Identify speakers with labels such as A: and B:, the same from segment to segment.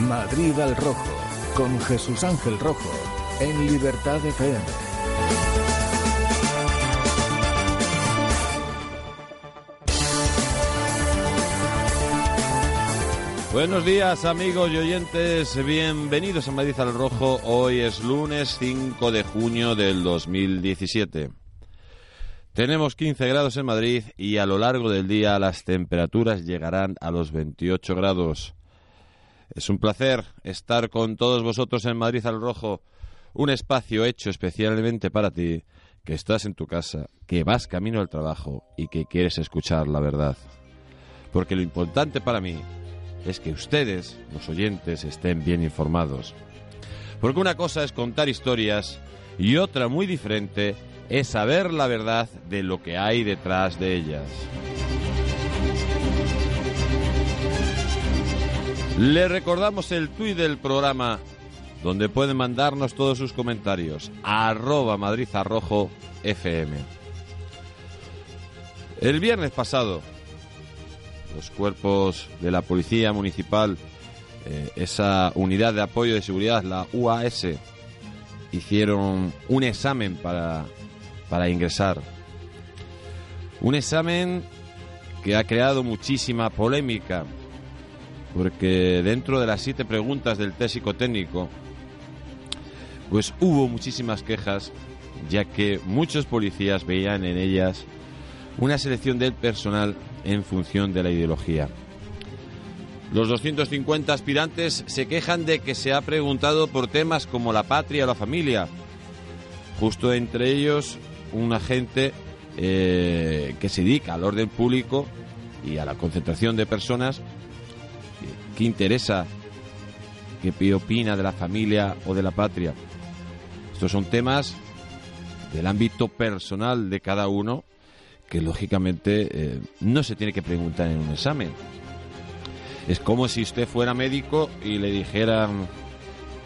A: Madrid al Rojo, con Jesús Ángel Rojo, en Libertad FM.
B: Buenos días amigos y oyentes, bienvenidos a Madrid al Rojo. Hoy es lunes 5 de junio del 2017. Tenemos 15 grados en Madrid y a lo largo del día las temperaturas llegarán a los 28 grados. Es un placer estar con todos vosotros en Madrid al Rojo, un espacio hecho especialmente para ti, que estás en tu casa, que vas camino al trabajo y que quieres escuchar la verdad. Porque lo importante para mí es que ustedes, los oyentes, estén bien informados. Porque una cosa es contar historias y otra muy diferente es saber la verdad de lo que hay detrás de ellas. Le recordamos el tuit del programa donde pueden mandarnos todos sus comentarios. Arroba Madrid Arrojo FM. El viernes pasado los cuerpos de la Policía Municipal, eh, esa unidad de apoyo de seguridad, la UAS, hicieron un examen para, para ingresar. Un examen que ha creado muchísima polémica, porque dentro de las siete preguntas del test psicotécnico, pues hubo muchísimas quejas, ya que muchos policías veían en ellas una selección del personal en función de la ideología. Los 250 aspirantes se quejan de que se ha preguntado por temas como la patria o la familia. Justo entre ellos, un agente eh, que se dedica al orden público y a la concentración de personas que interesa, que opina de la familia o de la patria. Estos son temas del ámbito personal de cada uno que lógicamente eh, no se tiene que preguntar en un examen. Es como si usted fuera médico y le dijeran,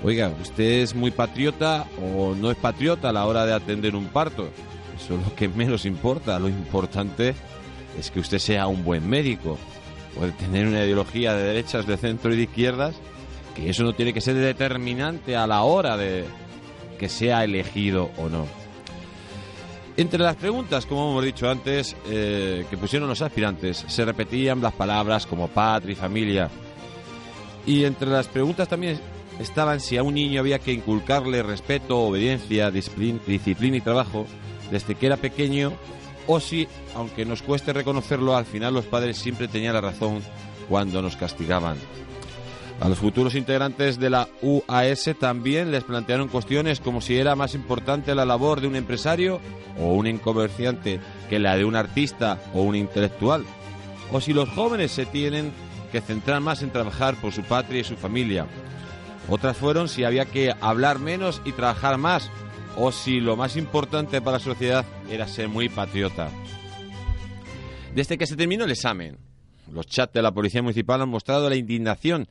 B: oiga, ¿usted es muy patriota o no es patriota a la hora de atender un parto? Eso es lo que menos importa. Lo importante es que usted sea un buen médico. Puede tener una ideología de derechas, de centro y de izquierdas, que eso no tiene que ser determinante a la hora de que sea elegido o no. Entre las preguntas, como hemos dicho antes, eh, que pusieron los aspirantes, se repetían las palabras como patria y familia. Y entre las preguntas también estaban si a un niño había que inculcarle respeto, obediencia, disciplina y trabajo desde que era pequeño, o si, aunque nos cueste reconocerlo, al final los padres siempre tenían la razón cuando nos castigaban. A los futuros integrantes de la UAS también les plantearon cuestiones como si era más importante la labor de un empresario o un comerciante que la de un artista o un intelectual, o si los jóvenes se tienen que centrar más en trabajar por su patria y su familia. Otras fueron si había que hablar menos y trabajar más, o si lo más importante para la sociedad era ser muy patriota. Desde que se terminó el examen, los chats de la Policía Municipal han mostrado la indignación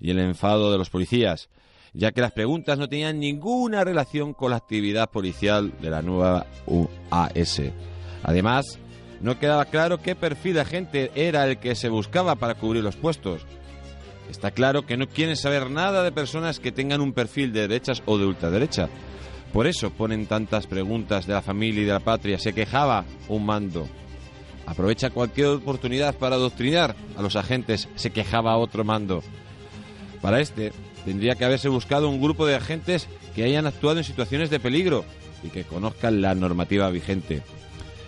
B: y el enfado de los policías, ya que las preguntas no tenían ninguna relación con la actividad policial de la nueva UAS. Además, no quedaba claro qué perfil de gente era el que se buscaba para cubrir los puestos. Está claro que no quieren saber nada de personas que tengan un perfil de derechas o de ultraderecha. Por eso ponen tantas preguntas de la familia y de la patria. Se quejaba un mando. Aprovecha cualquier oportunidad para adoctrinar a los agentes. Se quejaba otro mando. Para este, tendría que haberse buscado un grupo de agentes que hayan actuado en situaciones de peligro y que conozcan la normativa vigente.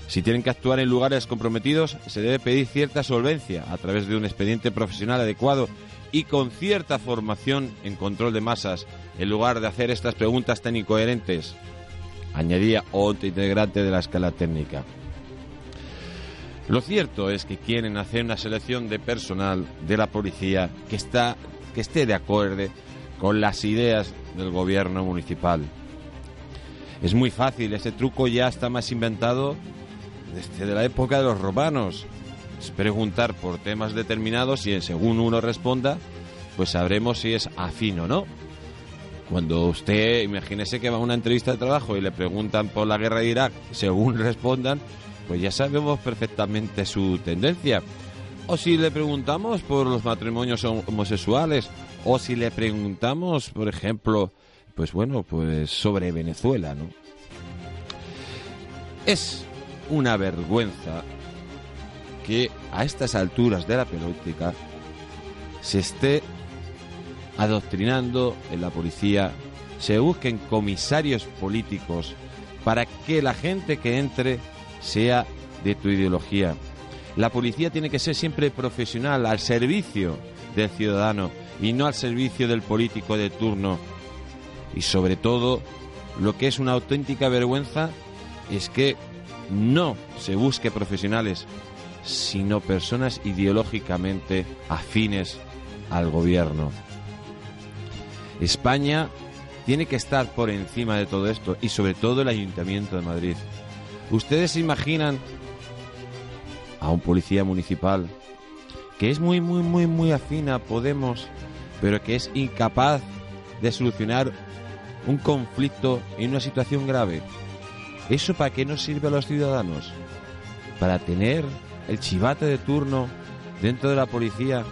B: Si tienen que actuar en lugares comprometidos, se debe pedir cierta solvencia a través de un expediente profesional adecuado y con cierta formación en control de masas, en lugar de hacer estas preguntas tan incoherentes. Añadía otro integrante de la escala técnica. Lo cierto es que quieren hacer una selección de personal de la policía que está que esté de acuerdo con las ideas del gobierno municipal. Es muy fácil, ese truco ya está más inventado desde la época de los romanos. Preguntar por temas determinados y según uno responda, pues sabremos si es afín o no. Cuando usted, imagínese que va a una entrevista de trabajo y le preguntan por la guerra de Irak, según respondan, pues ya sabemos perfectamente su tendencia. o si le preguntamos por los matrimonios homosexuales, o si le preguntamos, por ejemplo, pues bueno, pues sobre Venezuela, ¿no? Es una vergüenza que a estas alturas de la política se esté adoctrinando en la policía, se busquen comisarios políticos para que la gente que entre sea de tu ideología. La policía tiene que ser siempre profesional, al servicio del ciudadano y no al servicio del político de turno. Y sobre todo, lo que es una auténtica vergüenza es que no se busque profesionales, sino personas ideológicamente afines al gobierno. España tiene que estar por encima de todo esto y sobre todo el Ayuntamiento de Madrid. ¿Ustedes imaginan a un policía municipal que es muy, muy, muy, muy afín a Podemos, pero que es incapaz de solucionar un conflicto en una situación grave? ¿Eso para qué nos sirve a los ciudadanos? Para tener el chivate de turno dentro de la policía,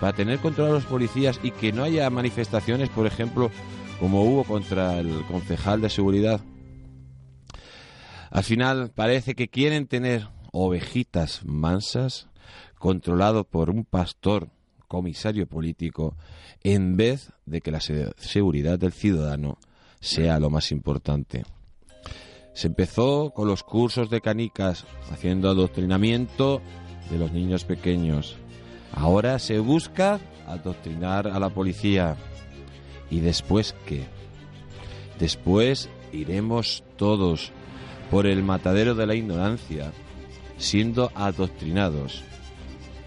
B: para tener control a los policías y que no haya manifestaciones, por ejemplo, como hubo contra el concejal de seguridad. Al final parece que quieren tener ovejitas mansas controlado por un pastor comisario político en vez de que la seguridad del ciudadano sea lo más importante. Se empezó con los cursos de canicas, haciendo adoctrinamiento de los niños pequeños. Ahora se busca adoctrinar a la policía. ¿Y después qué? Después iremos todos por el matadero de la ignorancia, siendo adoctrinados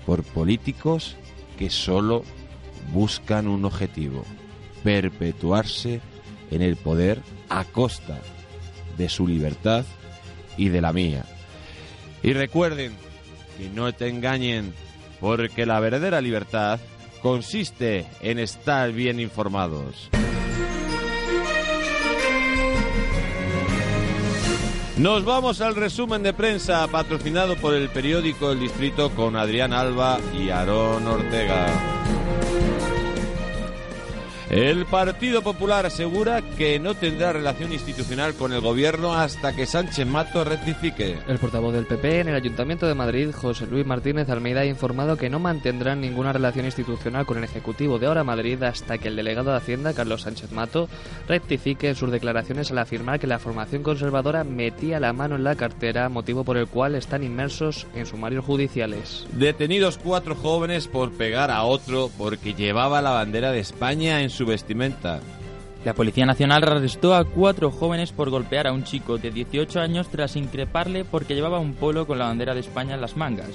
B: por políticos que solo buscan un objetivo, perpetuarse en el poder a costa de su libertad y de la mía. Y recuerden que no te engañen, porque la verdadera libertad consiste en estar bien informados. Nos vamos al resumen de prensa patrocinado por el periódico El Distrito con Adrián Alba y Aarón Ortega. El Partido Popular asegura que no tendrá relación institucional con el gobierno hasta que Sánchez Mato rectifique.
C: El portavoz del PP en el Ayuntamiento de Madrid, José Luis Martínez Almeida, ha informado que no mantendrán ninguna relación institucional con el Ejecutivo de Ahora Madrid hasta que el delegado de Hacienda, Carlos Sánchez Mato, rectifique en sus declaraciones al afirmar que la formación conservadora metía la mano en la cartera, motivo por el cual están inmersos en sumarios judiciales.
B: Detenidos cuatro jóvenes por pegar a otro porque llevaba la bandera de España en su vestimenta.
D: La Policía Nacional arrestó a cuatro jóvenes por golpear a un chico de 18 años tras increparle porque llevaba un polo con la bandera de España en las mangas.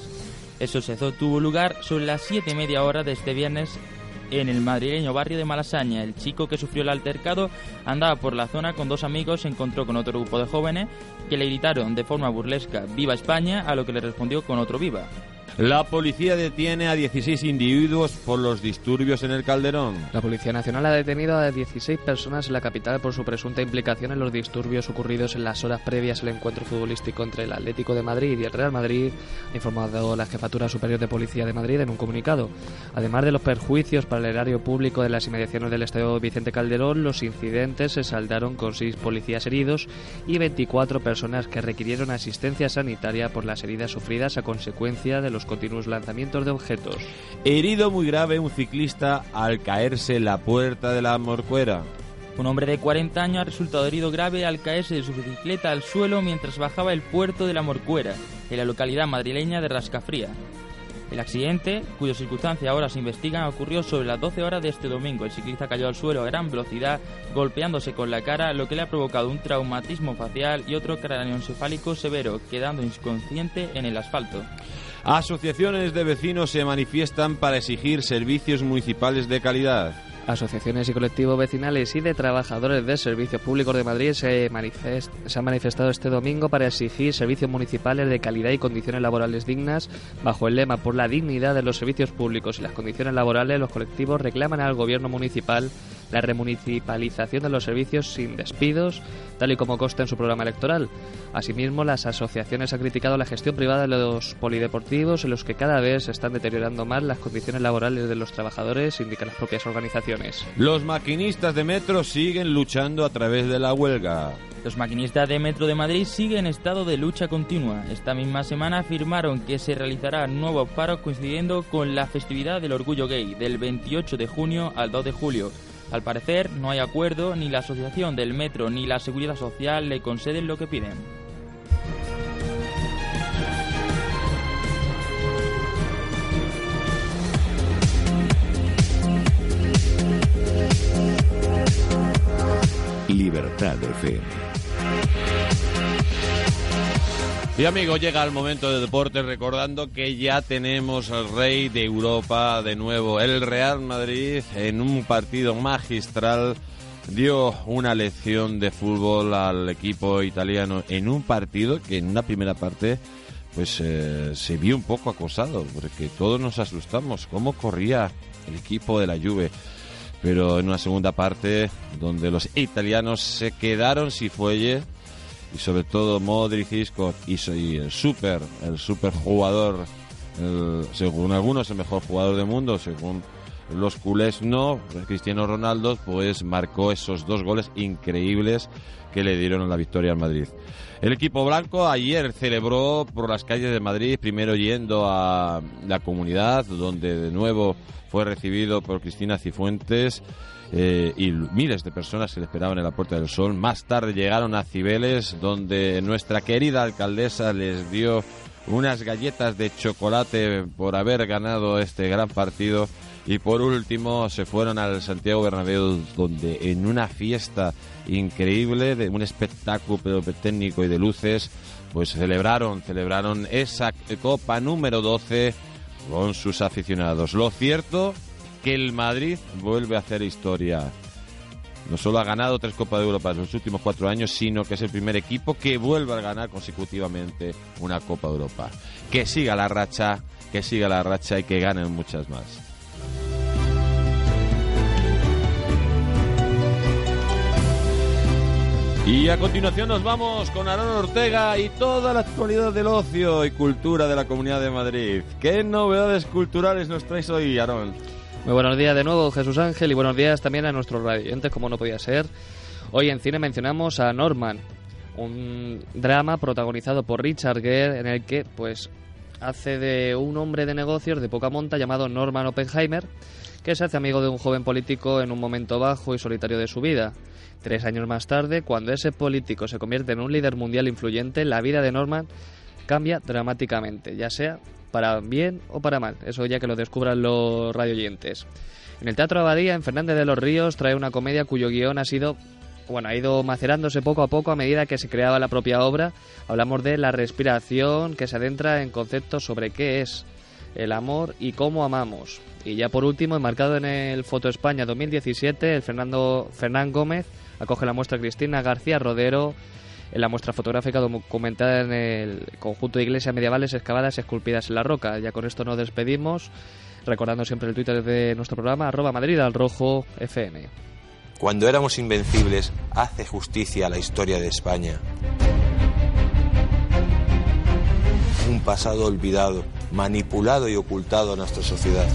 D: Eso se tuvo lugar sobre las siete y media hora de este viernes en el madrileño barrio de Malasaña. El chico que sufrió el altercado andaba por la zona con dos amigos, se encontró con otro grupo de jóvenes que le gritaron de forma burlesca Viva España, a lo que le respondió con otro Viva.
B: La policía detiene a 16 individuos por los disturbios en el Calderón.
C: La Policía Nacional ha detenido a 16 personas en la capital por su presunta implicación en los disturbios ocurridos en las horas previas al encuentro futbolístico entre el Atlético de Madrid y el Real Madrid, ha informado la Jefatura Superior de Policía de Madrid en un comunicado. Además de los perjuicios para el erario público de las inmediaciones del Estadio Vicente Calderón, los incidentes se saldaron con 6 policías heridos y 24 personas que requirieron asistencia sanitaria por las heridas sufridas a consecuencia de los continuos lanzamientos de objetos.
B: Herido muy grave un ciclista al caerse en la puerta de la morcuera.
D: Un hombre de 40 años ha resultado herido grave al caerse de su bicicleta al suelo mientras bajaba el puerto de la Morcuera, en la localidad madrileña de Rascafría. El accidente, cuyas circunstancias ahora se investigan, ocurrió sobre las 12 horas de este domingo. El ciclista cayó al suelo a gran velocidad, golpeándose con la cara, lo que le ha provocado un traumatismo facial y otro cráneoencefálico severo, quedando inconsciente en el asfalto.
B: Asociaciones de vecinos se manifiestan para exigir servicios municipales de calidad.
C: Asociaciones y colectivos vecinales y de trabajadores de servicios públicos de Madrid se, se, han manifestado este domingo para exigir servicios municipales de calidad y condiciones laborales dignas. Bajo el lema Por la dignidad de los servicios públicos y las condiciones laborales, los colectivos reclaman al gobierno municipal la remunicipalización de los servicios sin despidos, tal y como consta en su programa electoral. Asimismo, las asociaciones han criticado la gestión privada de los polideportivos, en los que cada vez se están deteriorando más las condiciones laborales de los trabajadores, indican las propias organizaciones.
B: Los maquinistas de metro siguen luchando a través de la huelga.
D: Los maquinistas de Metro de Madrid siguen en estado de lucha continua. Esta misma semana afirmaron que se realizarán nuevos paros coincidiendo con la festividad del orgullo gay del 28 de junio al 2 de julio. Al parecer no hay acuerdo, ni la Asociación del Metro ni la Seguridad Social le conceden lo que piden.
A: Libertad FM.
B: Y amigos, llega el momento de deporte recordando que ya tenemos al rey de Europa de nuevo, el Real Madrid, en un partido magistral dio una lección de fútbol al equipo italiano en un partido que en una primera parte pues eh, se vio un poco acosado porque todos nos asustamos cómo corría el equipo de la Juve. Pero en una segunda parte donde los italianos se quedaron sin fuelle y sobre todo Modric, y, el super el super jugador según algunos el mejor jugador del mundo según los culés no Cristiano Ronaldo pues marcó esos dos goles increíbles que le dieron la victoria al Madrid. El equipo blanco ayer celebró por las calles de Madrid primero yendo a la comunidad donde de nuevo fue recibido por Cristina Cifuentes eh, y miles de personas que le esperaban en la Puerta del Sol. Más tarde llegaron a Cibeles, donde nuestra querida alcaldesa les dio unas galletas de chocolate por haber ganado este gran partido. Y por último se fueron al Santiago Bernabéu, donde en una fiesta increíble, de un espectáculo técnico y de luces, pues celebraron, celebraron esa Copa número 12 con sus aficionados. Lo cierto que el Madrid vuelve a hacer historia. No solo ha ganado tres Copas de Europa en los últimos cuatro años, sino que es el primer equipo que vuelve a ganar consecutivamente una Copa de Europa. Que siga la racha, que siga la racha y que ganen muchas más. Y a continuación nos vamos con Aaron Ortega y toda la actualidad del ocio y cultura de la Comunidad de Madrid. ¿Qué novedades culturales nos traes hoy, Aaron?
C: Muy buenos días de nuevo, Jesús Ángel, y buenos días también a nuestros radioyentes, como no podía ser. Hoy en cine mencionamos a Norman, un drama protagonizado por Richard Gere, en el que, pues, hace de un hombre de negocios de poca monta llamado Norman Oppenheimer, que se hace amigo de un joven político en un momento bajo y solitario de su vida. Tres años más tarde, cuando ese político se convierte en un líder mundial influyente, la vida de Norman cambia dramáticamente, ya sea para bien o para mal. Eso ya que lo descubran los radioyentes. En el Teatro Abadía, en Fernández de los Ríos, trae una comedia cuyo guion ha sido bueno, ha ido macerándose poco a poco a medida que se creaba la propia obra. Hablamos de la respiración que se adentra en conceptos sobre qué es el amor y cómo amamos. Y ya por último, enmarcado en el Foto España 2017, el Fernando Fernán Gómez acoge la muestra Cristina García Rodero en la muestra fotográfica documentada en el conjunto de iglesias medievales excavadas y esculpidas en la roca. Ya con esto nos despedimos, recordando siempre el Twitter de nuestro programa, arroba Madrid FM.
E: Cuando éramos invencibles, hace justicia a la historia de España. Un pasado olvidado, manipulado y ocultado a nuestra sociedad.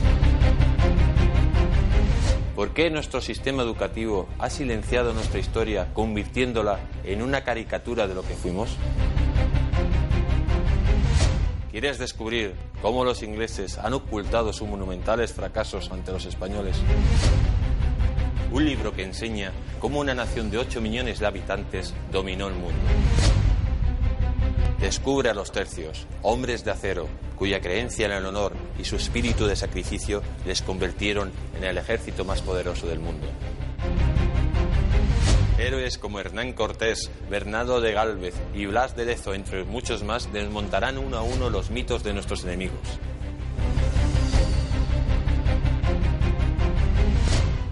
E: ¿Por qué nuestro sistema educativo ha silenciado nuestra historia convirtiéndola en una caricatura de lo que fuimos? ¿Quieres descubrir cómo los ingleses han ocultado sus monumentales fracasos ante los españoles? Un libro que enseña cómo una nación de 8 millones de habitantes dominó el mundo. Descubre a los tercios, hombres de acero, cuya creencia en el honor y su espíritu de sacrificio les convirtieron en el ejército más poderoso del mundo. Héroes como Hernán Cortés, Bernardo de Gálvez y Blas de Lezo, entre muchos más, desmontarán uno a uno los mitos de nuestros enemigos.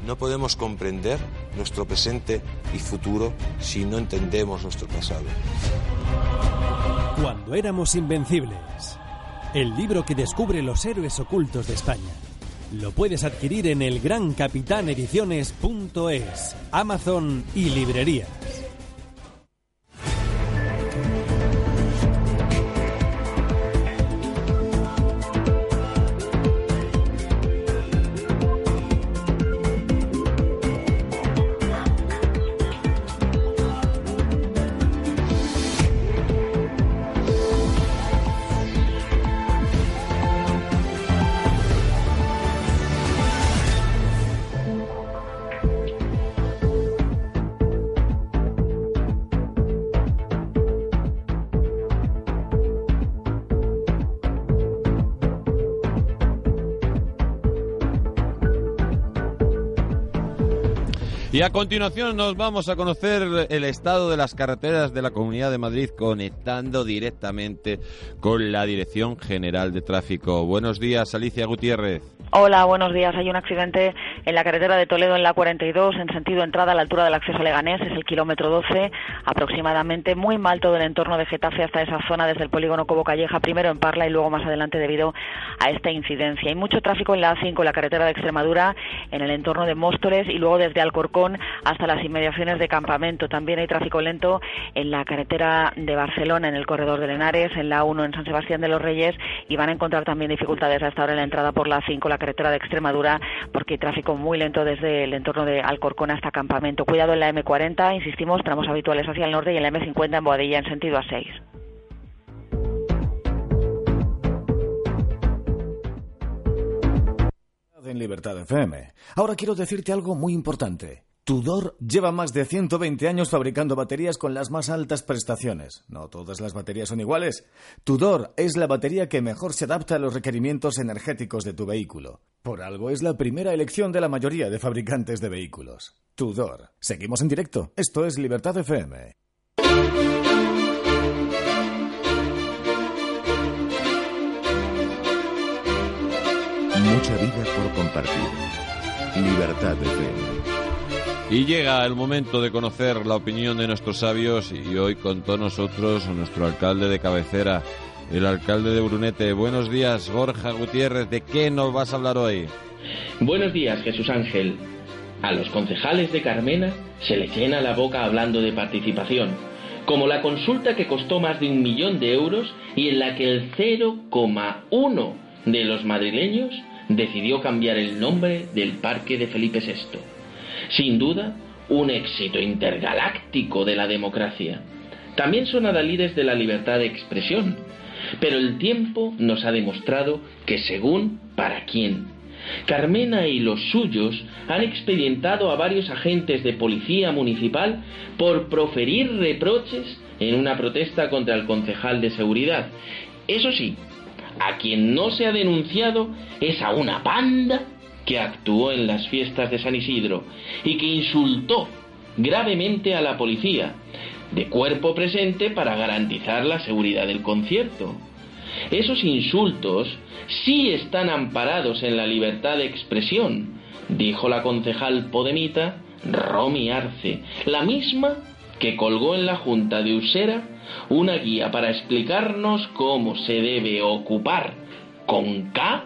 E: No podemos comprender nuestro presente y futuro si no entendemos nuestro pasado.
F: Cuando éramos invencibles. El libro que descubre los héroes ocultos de España. Lo puedes adquirir en el elgrancapitanediciones.es, Amazon y librerías.
B: Y a continuación nos vamos a conocer el estado de las carreteras de la Comunidad de Madrid conectando directamente con la Dirección General de Tráfico. Buenos días, Alicia Gutiérrez.
G: Hola, buenos días. Hay un accidente en la carretera de Toledo en la 42 en sentido entrada a la altura del acceso a Leganés, es el kilómetro 12 aproximadamente. Muy mal todo el entorno de Getafe hasta esa zona desde el polígono Cobo Calleja, primero en Parla y luego más adelante debido a esta incidencia. Hay mucho tráfico en la A5, la carretera de Extremadura, en el entorno de Móstoles y luego desde Alcorcón hasta las inmediaciones de Campamento. También hay tráfico lento en la carretera de Barcelona, en el corredor de Lenares, en la 1 en San Sebastián de los Reyes y van a encontrar también dificultades hasta ahora en la entrada por la A5, la carretera de Extremadura, porque hay tráfico muy lento desde el entorno de Alcorcón hasta Campamento. Cuidado en la M40, insistimos, tramos habituales hacia el norte y en la M50 en Boadilla en sentido A6.
A: En Libertad FM. Ahora quiero decirte algo muy importante. Tudor lleva más de 120 años fabricando baterías con las más altas prestaciones. No todas las baterías son iguales. Tudor es la batería que mejor se adapta a los requerimientos energéticos de tu vehículo. Por algo es la primera elección de la mayoría de fabricantes de vehículos. Tudor. Seguimos en directo. Esto es Libertad FM.
H: Mucha vida por compartir. Libertad FM.
B: Y llega el momento de conocer la opinión de nuestros sabios y hoy con todos nosotros nuestro alcalde de cabecera, el alcalde de Brunete. Buenos días, Borja Gutiérrez. ¿De qué nos vas a hablar hoy?
I: Buenos días, Jesús Ángel. A los concejales de Carmena se les llena la boca hablando de participación, como la consulta que costó más de un millón de euros y en la que el 0,1 de los madrileños decidió cambiar el nombre del parque de Felipe VI. Sin duda, un éxito intergaláctico de la democracia. También son adalides de la libertad de expresión, pero el tiempo nos ha demostrado que según para quién. Carmena y los suyos han expedientado a varios agentes de policía municipal por proferir reproches en una protesta contra el concejal de seguridad. Eso sí, a quien no se ha denunciado es a una banda que actuó en las fiestas de San Isidro y que insultó gravemente a la policía, de cuerpo presente para garantizar la seguridad del concierto. Esos insultos sí están amparados en la libertad de expresión, dijo la concejal podemita Romy Arce, la misma que colgó en la Junta de Usera una guía para explicarnos cómo se debe ocupar con K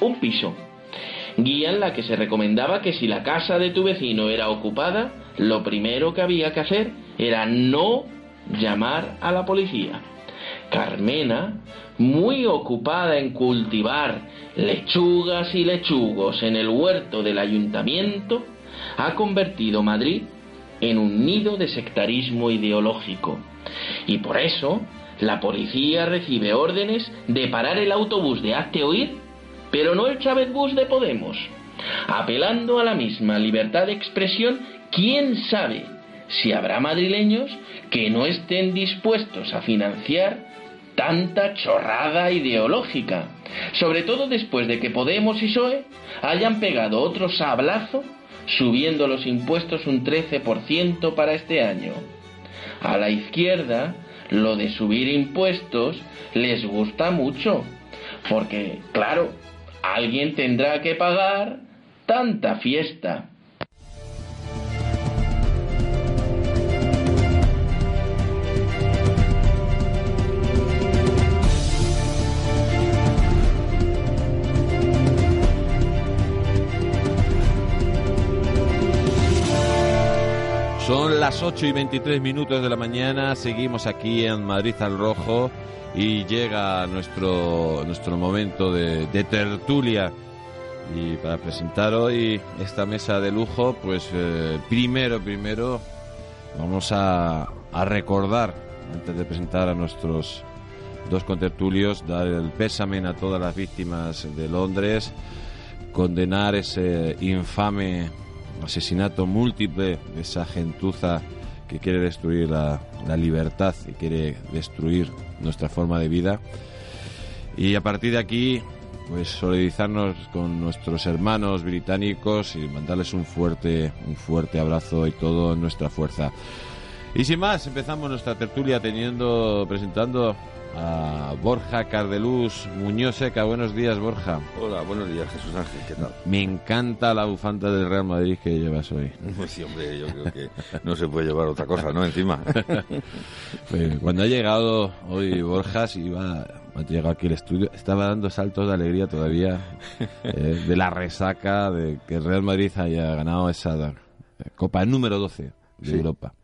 I: un piso. Guía en la que se recomendaba que si la casa de tu vecino era ocupada, lo primero que había que hacer era no llamar a la policía. Carmena, muy ocupada en cultivar lechugas y lechugos en el huerto del ayuntamiento, ha convertido Madrid en un nido de sectarismo ideológico. Y por eso, la policía recibe órdenes de parar el autobús de Hazte Oír, pero no el Chávez Bus de Podemos. Apelando a la misma libertad de expresión, ¿quién sabe si habrá madrileños que no estén dispuestos a financiar tanta chorrada ideológica? Sobre todo después de que Podemos y PSOE hayan pegado otro sablazo subiendo los impuestos un 13% para este año. A la izquierda, lo de subir impuestos les gusta mucho, porque, claro, alguien tendrá que pagar tanta fiesta.
B: Las 8 y 23 minutos de la mañana, seguimos aquí en Madrid al Rojo y llega nuestro, nuestro momento de, de tertulia. Y para presentar hoy esta mesa de lujo, pues eh, primero, primero vamos a, a recordar, antes de presentar a nuestros dos contertulios, dar el pésame a todas las víctimas de Londres, condenar ese infame asesinato múltiple de esa gentuza que quiere destruir la, libertad y quiere destruir nuestra forma de vida. Y a partir de aquí, pues solidarizarnos con nuestros hermanos británicos y mandarles un fuerte, un fuerte abrazo y todo nuestra fuerza. Y sin más, empezamos nuestra tertulia teniendo, presentando a Borja Cardeluz Muñoz Seca. Buenos días, Borja.
J: Hola, buenos días, Jesús Ángel. ¿Qué tal?
B: Me encanta la bufanda del Real Madrid que llevas hoy.
J: Pues sí, hombre, yo creo que no se puede llevar otra cosa, ¿no? Encima.
B: Pues cuando ha llegado hoy Borja, iba, ha llegado aquí al estudio, estaba dando saltos de alegría todavía eh, de la resaca de que el Real Madrid haya ganado esa eh, Copa número 12 de
J: Sí.
B: Europa.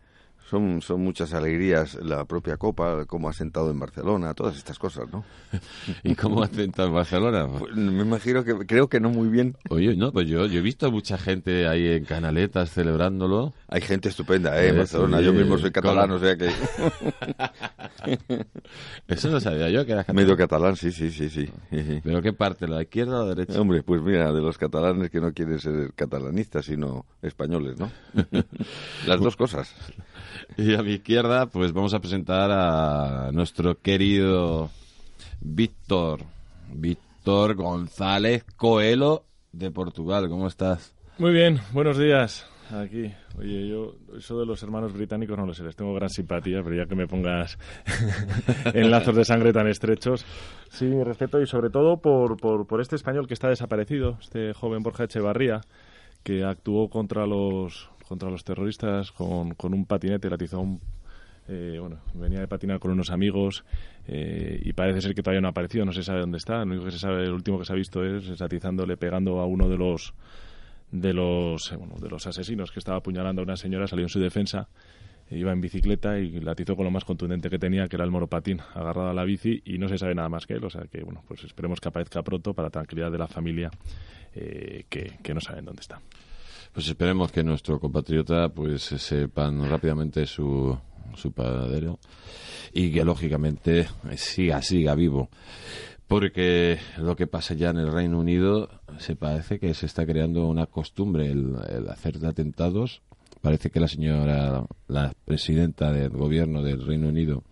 J: Son, son muchas alegrías, la propia Copa, cómo ha sentado en Barcelona, todas estas cosas, ¿no?
B: ¿Y cómo ha tentado en Barcelona?
J: Pues me imagino que, creo que no muy bien.
B: Oye, no, pues yo, yo he visto mucha gente ahí en canaletas celebrándolo.
J: Hay gente estupenda, ¿eh? En
B: Eh,
J: Barcelona.
B: sí,
J: yo mismo soy catalán, o sea que...
B: Eso no sabía yo que era catalán.
J: Medio catalán, sí, sí, sí, sí. sí, sí.
B: ¿Pero qué parte? ¿La izquierda o la derecha?
J: Hombre, pues mira, de los catalanes que no quieren ser catalanistas, sino españoles, ¿no? Las dos cosas.
B: Y a mi izquierda, pues vamos a presentar a nuestro querido Víctor. Víctor González Coelho de Portugal. ¿Cómo estás?
K: Muy bien, buenos días. Aquí, oye, yo eso de los hermanos británicos no lo sé, les tengo gran simpatía, pero ya que me pongas en lazos de sangre tan estrechos, sí, respeto y sobre todo por, por, por este español que está desaparecido, este joven Borja Echevarría, que actuó contra los contra los terroristas con, con un patinete, le atizó a eh, bueno, venía de patinar con unos amigos eh, y parece ser que todavía no ha aparecido, no se sabe dónde está. Lo único que se sabe, el último que se ha visto es atizándole, pegando a uno de los de los eh, bueno, de los asesinos que estaba apuñalando a una señora, salió en su defensa, e iba en bicicleta y la atizó con lo más contundente que tenía, que era el moropatín, agarrado a la bici y no se sabe nada más que él. O sea que bueno, pues esperemos que aparezca pronto para tranquilidad de la familia eh, que, que no saben dónde está.
B: Pues esperemos que nuestro compatriota pues sepan rápidamente su, su paradero y que lógicamente siga, siga vivo. Porque lo que pasa ya en el Reino Unido se parece que se está creando una costumbre el, el hacer atentados. Parece que la señora, la presidenta del gobierno del Reino Unido,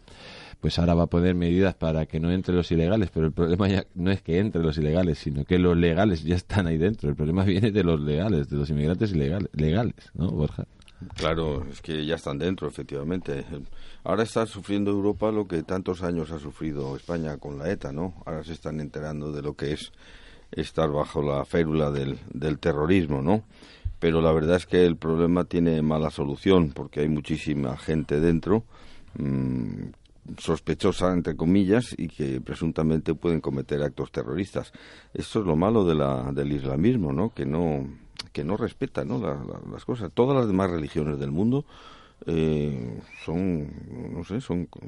B: pues ahora va a poner medidas para que no entren los ilegales, pero el problema ya no es que entren los ilegales, sino que los legales ya están ahí dentro. El problema viene de los legales, de los inmigrantes ilegales, legales, ¿no, Borja?
J: Claro, es que ya están dentro, efectivamente. Ahora está sufriendo Europa lo que tantos años ha sufrido España con la ETA, ¿no? Ahora se están enterando de lo que es estar bajo la férula del, del terrorismo, ¿no? Pero la verdad es que el problema tiene mala solución porque hay muchísima gente dentro mm, sospechosa, entre comillas, y que presuntamente pueden cometer actos terroristas. Esto es lo malo de la, del islamismo, ¿no? Que no, que no respeta ¿no? La- la- las cosas. Todas las demás religiones del mundo eh, son, no sé, son co-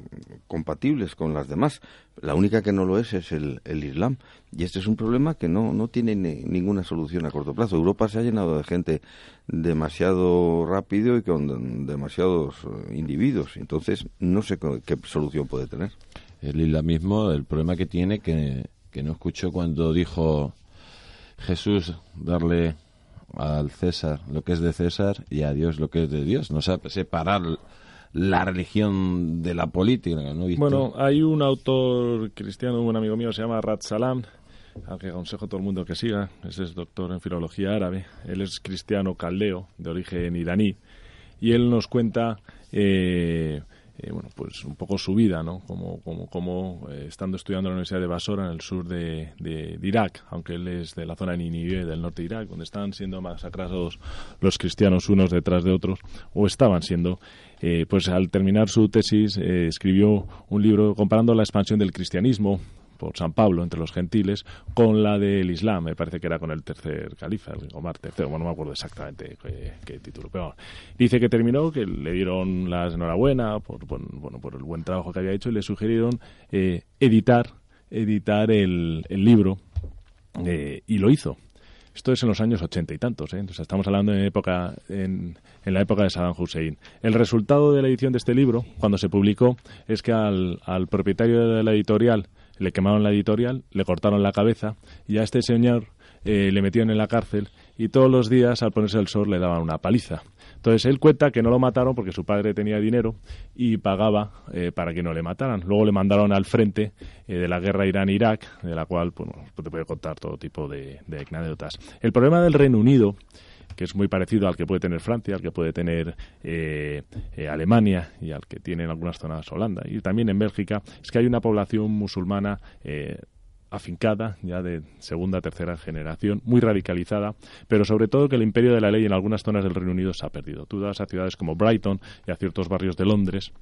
J: compatibles con las demás. La única que no lo es es el, el Islam. Y este es un problema que no, no tiene ni- ninguna solución a corto plazo. Europa se ha llenado de gente demasiado rápido y con demasiados eh, individuos. Entonces, no sé qué solución puede tener.
B: El islamismo, el problema que tiene, que, que no escuchó cuando dijo Jesús darle al César lo que es de César y a Dios lo que es de Dios. No sabe separar la religión de la política, ¿no?
K: Bueno, hay un autor cristiano, un amigo mío, se llama Rat Salam, al que aconsejo a todo el mundo que siga. Ese es doctor en filología árabe. Él es cristiano caldeo, de origen iraní. Y él nos cuenta, eh, eh, bueno, pues un poco su vida, ¿no? Como, como, eh, estando estudiando en la Universidad de Basora, en el sur de, Irak, aunque él es de la zona de Ninive, del norte de Irak, donde están siendo masacrados los cristianos unos detrás de otros, o estaban siendo, eh, pues al terminar su tesis escribió un libro comparando la expansión del cristianismo por San Pablo entre los gentiles con la del Islam, me parece que era con el tercer califa, el Omar III, bueno, no me acuerdo exactamente qué, título, pero dice que terminó, que le dieron la enhorabuena por, bueno, por el buen trabajo que había hecho y le sugirieron eh, editar, editar el, libro eh, y lo hizo. Esto es en los años ochenta y tantos, ¿eh? Entonces estamos hablando en, época, en, en, la época de Saddam Hussein. El resultado de la edición de este libro, cuando se publicó, es que al, al propietario de la editorial le quemaron la editorial, le cortaron la cabeza y a este señor eh, le metieron en la cárcel y todos los días al ponerse el sol le daban una paliza. Entonces él cuenta que no lo mataron porque su padre tenía dinero y pagaba eh, para que no le mataran. Luego le mandaron al frente eh, de la guerra Irán-Irak, de la cual pues, te puede contar todo tipo de, anécdotas. El problema del Reino Unido que es muy parecido al que puede tener Francia, al que puede tener eh, Alemania y al que tiene en algunas zonas Holanda y también en Bélgica, es que hay una población musulmana afincada, ya de segunda, tercera generación, muy radicalizada, pero sobre todo que el imperio de la ley en algunas zonas del Reino Unido se ha perdido. Tú das a ciudades como Brighton y a ciertos barrios de Londres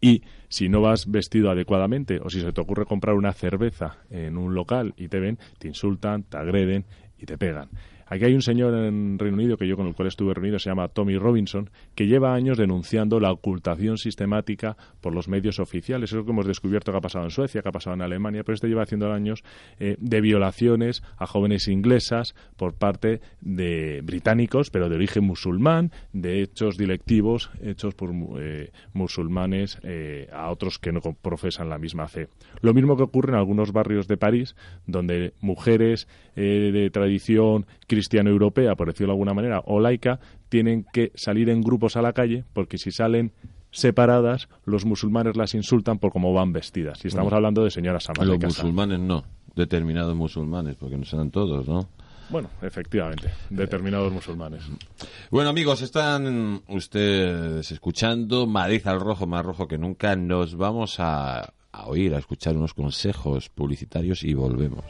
K: y si no vas vestido adecuadamente o si se te ocurre comprar una cerveza en un local y te ven, te insultan, te agreden y te pegan. Aquí hay un señor en Reino Unido que yo con el cual estuve reunido, se llama Tommy Robinson, que lleva años denunciando la ocultación sistemática por los medios oficiales. Es lo que hemos descubierto que ha pasado en Suecia, que ha pasado en Alemania, pero este lleva haciendo años eh, de violaciones a jóvenes inglesas por parte de británicos, pero de origen musulmán, de hechos directivos hechos por eh, musulmanes eh, a otros que no profesan la misma fe. Lo mismo que ocurre en algunos barrios de París, donde mujeres de tradición cristiana cristiano-europea, por decirlo de alguna manera, o laica, tienen que salir en grupos a la calle, porque si salen separadas, los musulmanes las insultan por cómo van vestidas. Y estamos hablando de señoras amas
B: Los musulmanes no, determinados musulmanes, porque no serán todos, ¿no?
K: Bueno, efectivamente, determinados musulmanes.
B: Bueno, amigos, están ustedes escuchando Madrid al rojo, más rojo que nunca. Nos vamos a oír, a escuchar unos consejos publicitarios y volvemos.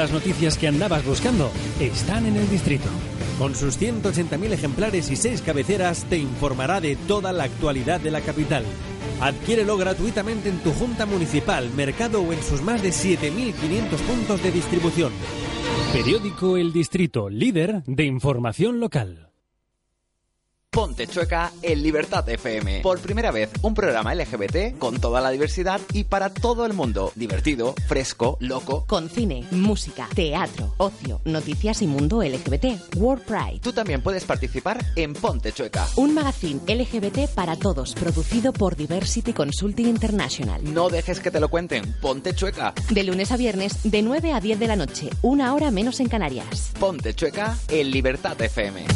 F: Las noticias que andabas buscando están en el distrito. Con sus 180.000 ejemplares y 6 cabeceras te informará de toda la actualidad de la capital. Adquiérelo gratuitamente en tu junta municipal, mercado o en sus más de 7.500 puntos de distribución. Periódico El Distrito, líder de información local.
L: Ponte Chueca en Libertad FM. Por primera vez, un programa LGBT con toda la diversidad y para todo el mundo. Divertido, fresco, loco.
M: Con cine, música, teatro, ocio, noticias y mundo LGBT. World Pride.
L: Tú también puedes participar en Ponte Chueca.
M: Un magazine LGBT para todos, producido por Diversity Consulting International.
L: No dejes que te lo cuenten. Ponte Chueca.
M: De lunes a viernes, de 9 a 10 de la noche, una hora menos en Canarias.
L: Ponte Chueca en Libertad FM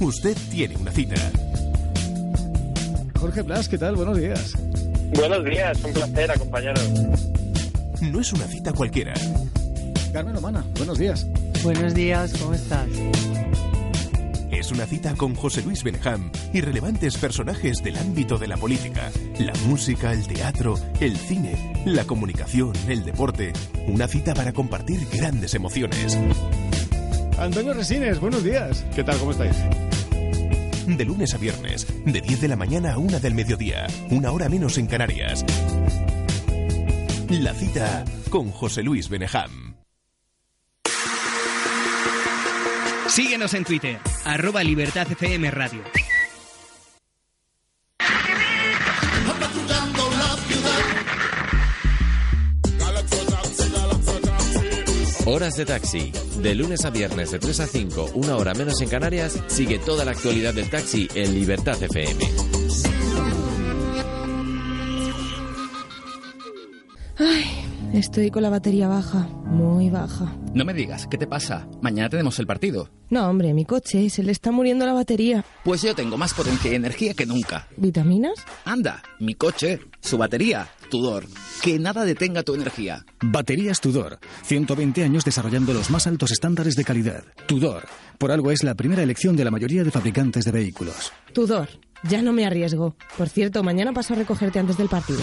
N: usted tiene una cita.
A: Jorge Blas, ¿qué tal? Buenos días.
O: Buenos días, un placer acompañaros.
N: No es una cita cualquiera.
A: Carmen Omana, buenos días.
P: Buenos días, ¿cómo estás?
N: Es una cita con José Luis Benham y relevantes personajes del ámbito de la política, la música, el teatro, el cine, la comunicación, el deporte. Una cita para compartir grandes emociones.
A: Antonio Resines, buenos días. ¿Qué tal? ¿Cómo estáis?
N: De lunes a viernes, de 10 de la mañana a 1 del mediodía, una hora menos en Canarias. La cita con José Luis Benejam.
Q: Síguenos en Twitter, arroba Libertad Radio.
R: Horas de taxi. De lunes a viernes de 3 a 5, una hora menos en Canarias, sigue toda la actualidad del taxi en Libertad FM.
S: Ay, estoy con la batería baja, muy baja.
T: No me digas, ¿qué te pasa? Mañana tenemos el partido.
S: No, hombre, mi coche se le está muriendo la batería.
T: Pues yo tengo más potencia y energía que nunca.
S: ¿Vitaminas?
T: Anda, mi coche, su batería, Tudor. Que nada detenga tu energía.
A: Baterías Tudor. 120 años desarrollando los más altos estándares de calidad. Tudor. Por algo es la primera elección de la mayoría de fabricantes de vehículos.
S: Tudor. Ya no me arriesgo. Por cierto, mañana paso a recogerte antes del partido.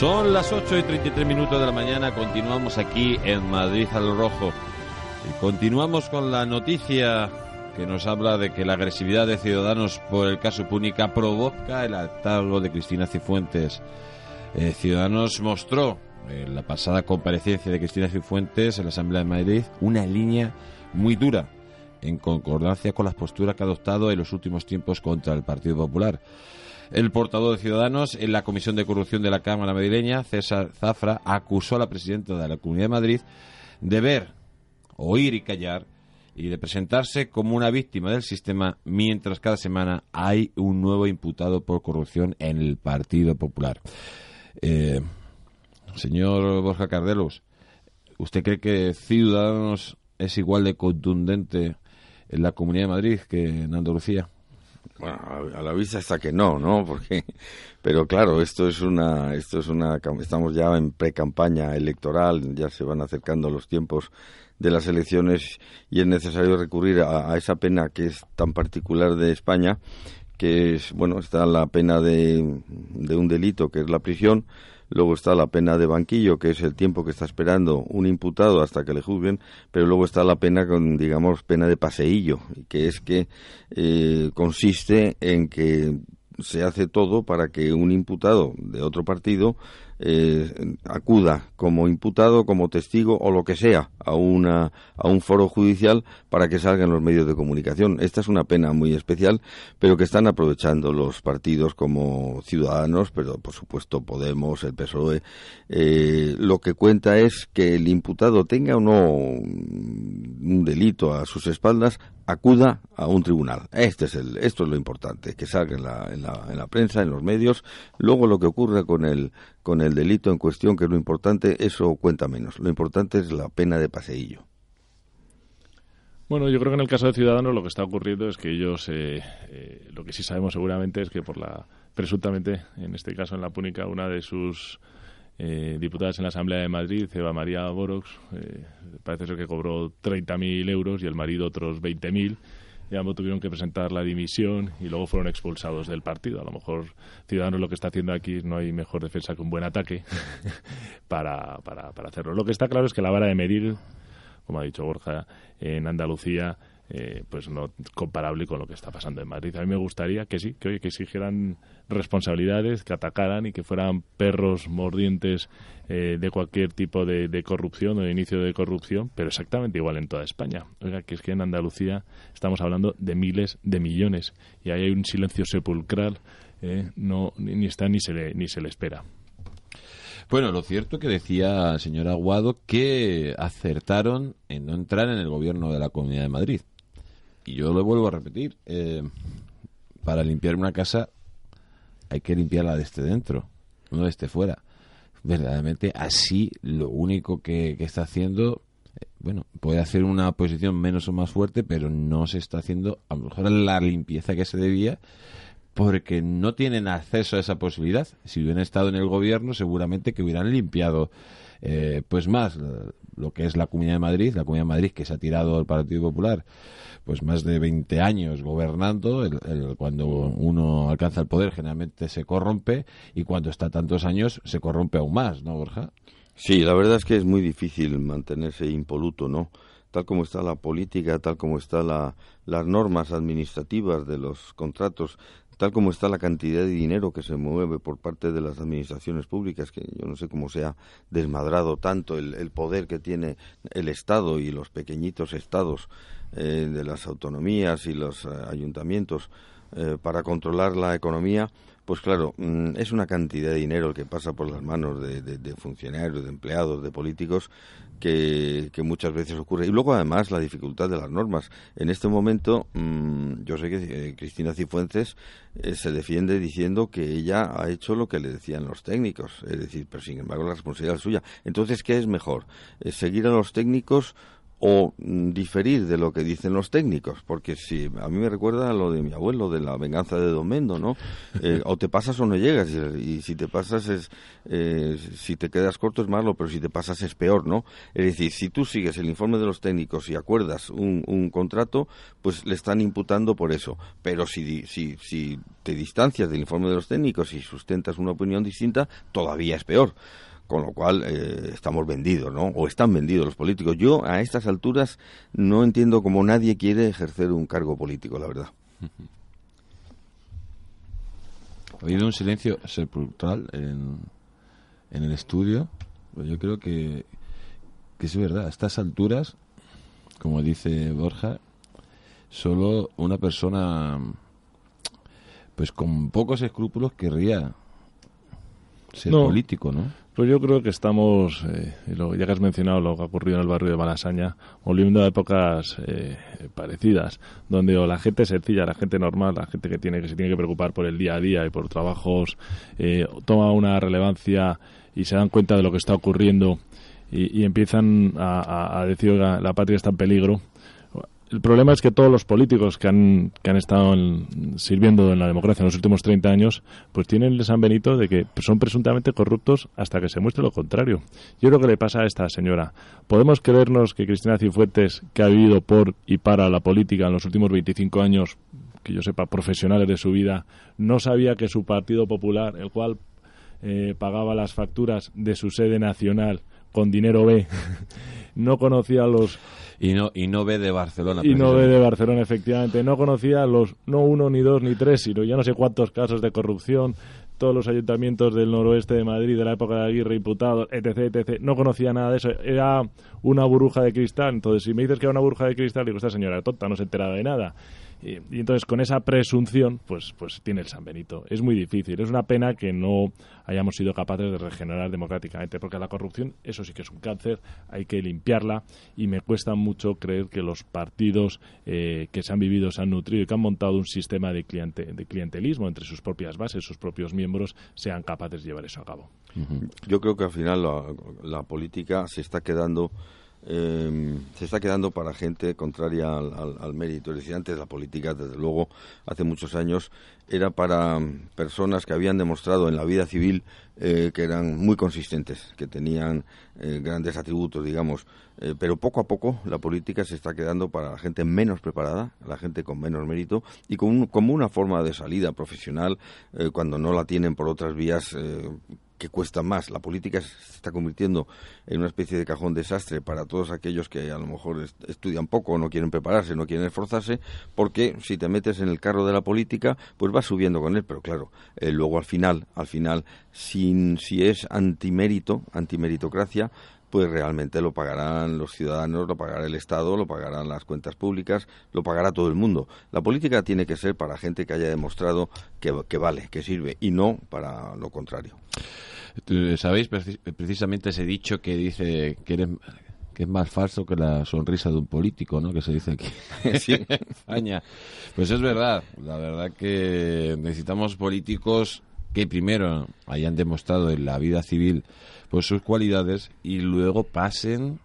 B: Son las 8 y 33 minutos de la mañana, continuamos aquí en Madrid al Rojo. Y continuamos con la noticia que nos habla de que la agresividad de ciudadanos por el caso Púnica provoca el atargo de Cristina Cifuentes. Eh, ciudadanos mostró en la pasada comparecencia de Cristina Cifuentes en la Asamblea de Madrid una línea muy dura en concordancia con las posturas que ha adoptado en los últimos tiempos contra el Partido Popular. El portavoz de Ciudadanos en la Comisión de Corrupción de la Cámara Madrileña, César Zafra, acusó a la presidenta de la Comunidad de Madrid de ver, oír y callar y de presentarse como una víctima del sistema mientras cada semana hay un nuevo imputado por corrupción en el Partido Popular. Eh, señor Borja Cardelos, ¿usted cree que Ciudadanos es igual de contundente en la Comunidad de Madrid que en Andalucía?
J: Bueno, a la vista está que no, ¿no? Porque, pero claro, esto es una, esto es una, estamos ya en pre-campaña electoral, ya se van acercando los tiempos de las elecciones y es necesario recurrir a, a esa pena que es tan particular de España, que es, bueno, está la pena de, de un delito, que es la prisión, luego está la pena de banquillo, que es el tiempo que está esperando un imputado hasta que le juzguen, pero luego está la pena con, digamos, pena de paseillo, que es que eh, consiste en que se hace todo para que un imputado de otro partido eh, acuda como imputado, como testigo o lo que sea a, una, a un foro judicial para que salgan los medios de comunicación. Esta es una pena muy especial, pero que están aprovechando los partidos como ciudadanos, pero por supuesto Podemos, el PSOE. Eh, lo que cuenta es que el imputado tenga o no un delito a sus espaldas, acuda a un tribunal. Este es el, esto es lo importante, que salga en la, en la, en la prensa, en los medios. Luego lo que ocurre con el, con el delito en cuestión, que es lo importante, eso cuenta menos. Lo importante es la pena de paseillo.
K: Bueno, yo creo que en el caso de Ciudadanos lo que está ocurriendo es que ellos, eh, eh, lo que sí sabemos seguramente es que por la, presuntamente, en este caso en la Púnica, una de sus eh, diputadas en la Asamblea de Madrid, Eva María Borox, eh, parece ser que cobró 30.000 euros y el marido otros 20.000. Y ambos tuvieron que presentar la dimisión y luego fueron expulsados del partido. A lo mejor Ciudadanos lo que está haciendo aquí no hay mejor defensa que un buen ataque para, para, para hacerlo. Lo que está claro es que la vara de medir como ha dicho Borja, en Andalucía, eh, pues no comparable con lo que está pasando en Madrid. A mí me gustaría que sí, que oye, que exigieran responsabilidades, que atacaran y que fueran perros mordientes eh, de cualquier tipo de, de corrupción o de inicio de corrupción, pero exactamente igual en toda España. Oiga, que es que en Andalucía estamos hablando de miles de millones y ahí hay un silencio sepulcral, eh, no ni, está ni se le ni se le espera.
B: Bueno, lo cierto que decía el señor Aguado que acertaron en no entrar en el gobierno de la Comunidad de Madrid. Y yo lo vuelvo a repetir. eh, para limpiar una casa hay que limpiarla desde dentro, no desde fuera. Verdaderamente así lo único que, está haciendo, eh, bueno, puede hacer una posición menos o más fuerte, pero no se está haciendo a lo mejor la limpieza que se debía porque no tienen acceso a esa posibilidad. Si hubieran estado en el gobierno, seguramente que hubieran limpiado eh, pues más lo que es la Comunidad de Madrid, la Comunidad de Madrid que se ha tirado al Partido Popular pues más de 20 años gobernando, el- cuando uno alcanza el poder generalmente se corrompe y cuando está tantos años se corrompe aún más, ¿no, Borja?
J: Sí, la verdad es que es muy difícil mantenerse impoluto, ¿no? Tal como está la política, tal como están la, las normas administrativas de los contratos, tal como está la cantidad de dinero que se mueve por parte de las administraciones públicas, que yo no sé cómo se ha desmadrado tanto el, poder que tiene el Estado y los pequeñitos estados eh, de las autonomías y los eh, ayuntamientos eh, para controlar la economía, pues claro, mm, es una cantidad de dinero el que pasa por las manos de funcionarios, de empleados, de políticos, que, muchas veces ocurre. Y luego, además, la dificultad de las normas. En este momento, mm, yo sé que eh, Cristina Cifuentes eh, se defiende diciendo que ella ha hecho lo que le decían los técnicos. Es decir, pero sin embargo, la responsabilidad es suya. Entonces, ¿qué es mejor? ¿Seguir a los técnicos? O mm, diferir de lo que dicen los técnicos, porque si a mí me recuerda lo de mi abuelo, de la venganza de Domendo, ¿no? Eh, o te pasas o no llegas, y, si te pasas es, eh, si te quedas corto es malo, pero si te pasas es peor, ¿no? Es decir, si tú sigues el informe de los técnicos y acuerdas un, un contrato, pues le están imputando por eso, pero si, si, si te distancias del informe de los técnicos y sustentas una opinión distinta, todavía es peor con lo cual eh, estamos vendidos, ¿no? O están vendidos los políticos. Yo a estas alturas no entiendo cómo nadie quiere ejercer un cargo político, la verdad.
B: Ha habido un silencio sepulcral en, en el estudio. Yo creo que, que es verdad. A estas alturas, como dice Borja, solo una persona pues con pocos escrúpulos querría ser político, ¿no?
K: Pues yo creo que estamos, eh, ya que has mencionado lo que ha ocurrido en el barrio de Malasaña, volviendo a épocas eh, parecidas, donde la gente sencilla, la gente normal, la gente que tiene que se tiene que preocupar por el día a día y por trabajos, eh, toma una relevancia y se dan cuenta de lo que está ocurriendo y, empiezan a, a decir, la patria está en peligro el problema es que todos los políticos que han, que han estado sirviendo en la democracia en los últimos 30 años, pues tienen el San Benito de que son presuntamente corruptos hasta que se muestre lo contrario. Yo creo que le pasa a esta señora. ¿Podemos creernos que Cristina Cifuentes, que ha vivido por y para la política en los últimos 25 años, que yo sepa, profesionales de su vida, no sabía que su Partido Popular, el cual eh, pagaba las facturas de su sede nacional con dinero B, no conocía los
B: y no, y no ve de Barcelona.
K: Y no ve de Barcelona, efectivamente. No conocía los, no uno, ni dos, ni tres, sino ya no sé cuántos casos de corrupción, todos los ayuntamientos del noroeste de Madrid de la época de Aguirre, imputados, etc., etc. No conocía nada de eso. Era una burbuja de cristal. Entonces, si me dices que era una burbuja de cristal, digo, esta señora tonta, no se entera de nada. Y, entonces con esa presunción, pues, pues tiene el San Benito. Es muy difícil. Es una pena que no hayamos sido capaces de regenerar democráticamente, porque la corrupción, eso sí que es un cáncer, hay que limpiarla y me cuesta mucho creer que los partidos eh, que se han vivido, se han nutrido y que han montado un sistema de, cliente, de clientelismo entre sus propias bases, sus propios miembros, sean capaces de llevar eso a cabo.
J: Yo creo que al final la política se está quedando eh, se está quedando para gente contraria al, mérito. Es decir, antes la política, desde luego, hace muchos años, era para personas que habían demostrado en la vida civil eh, que eran muy consistentes, que tenían eh, grandes atributos, digamos. Eh, pero poco a poco la política se está quedando para la gente menos preparada, la gente con menos mérito y con como una forma de salida profesional cuando no la tienen por otras vías que cuesta más. La política se está convirtiendo en una especie de cajón desastre para todos aquellos que a lo mejor estudian poco, no quieren prepararse, no quieren esforzarse, porque si te metes en el carro de la política, pues vas subiendo con él. Pero claro, eh, luego al final, al final, sin, si es antimérito, antimeritocracia, pues realmente lo pagarán los ciudadanos, lo pagará el Estado, lo pagarán las cuentas públicas, lo pagará todo el mundo. La política tiene que ser para gente que haya demostrado que, que vale, que sirve, y no para lo contrario.
B: ¿Sabéis precisamente ese dicho que dice que que es más falso que la sonrisa de un político, ¿no? Que se dice aquí en España. Pues es verdad, la verdad que necesitamos políticos que primero hayan demostrado en la vida civil pues sus cualidades y luego pasen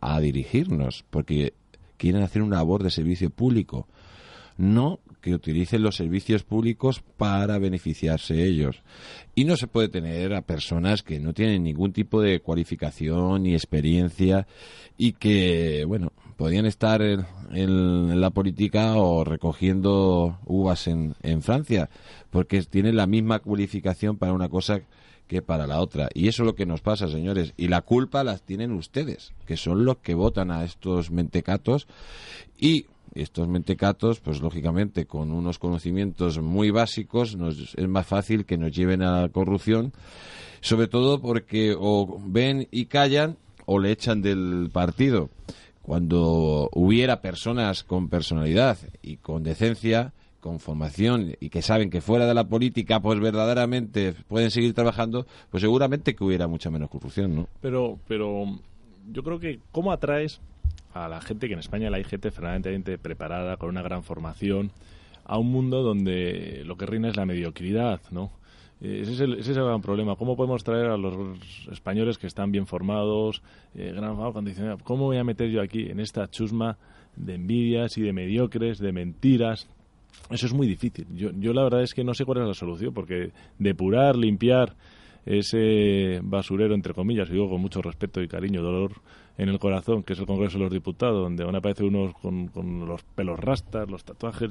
B: a dirigirnos, porque quieren hacer una labor de servicio público, no que utilicen los servicios públicos para beneficiarse ellos. Y no se puede tener a personas que no tienen ningún tipo de cualificación ni experiencia y que, bueno, podían estar en, la política o recogiendo uvas en, en Francia, porque tienen la misma cualificación para una cosa que para la otra. Y eso es lo que nos pasa, señores. Y la culpa la tienen ustedes, que son los que votan a estos mentecatos. Y estos mentecatos, pues lógicamente con unos conocimientos muy básicos, nos, es más fácil que nos lleven a la corrupción, sobre todo porque o ven y callan o le echan del partido. Cuando hubiera personas con personalidad y con decencia con formación y que saben que fuera de la política pues verdaderamente pueden seguir trabajando, pues seguramente que hubiera mucha menos corrupción, ¿no?
K: Pero, pero yo creo que cómo atraes a la gente que en España hay gente fervientemente preparada, con una gran formación, a un mundo donde lo que reina es la mediocridad, ¿no? Eh, ese es, el, ese es el gran problema. ¿Cómo podemos traer a los españoles que están bien formados, eh, gran condicionado? ¿Cómo voy a meter yo aquí en esta chusma de envidias y de mediocres, de mentiras? Eso es muy difícil. Yo, yo la verdad es que no sé cuál es la solución, porque depurar, limpiar ese basurero, entre comillas, y digo con mucho respeto y cariño, dolor en el corazón, que es el Congreso de los Diputados, donde van a aparecer unos con, los pelos rastas, los tatuajes.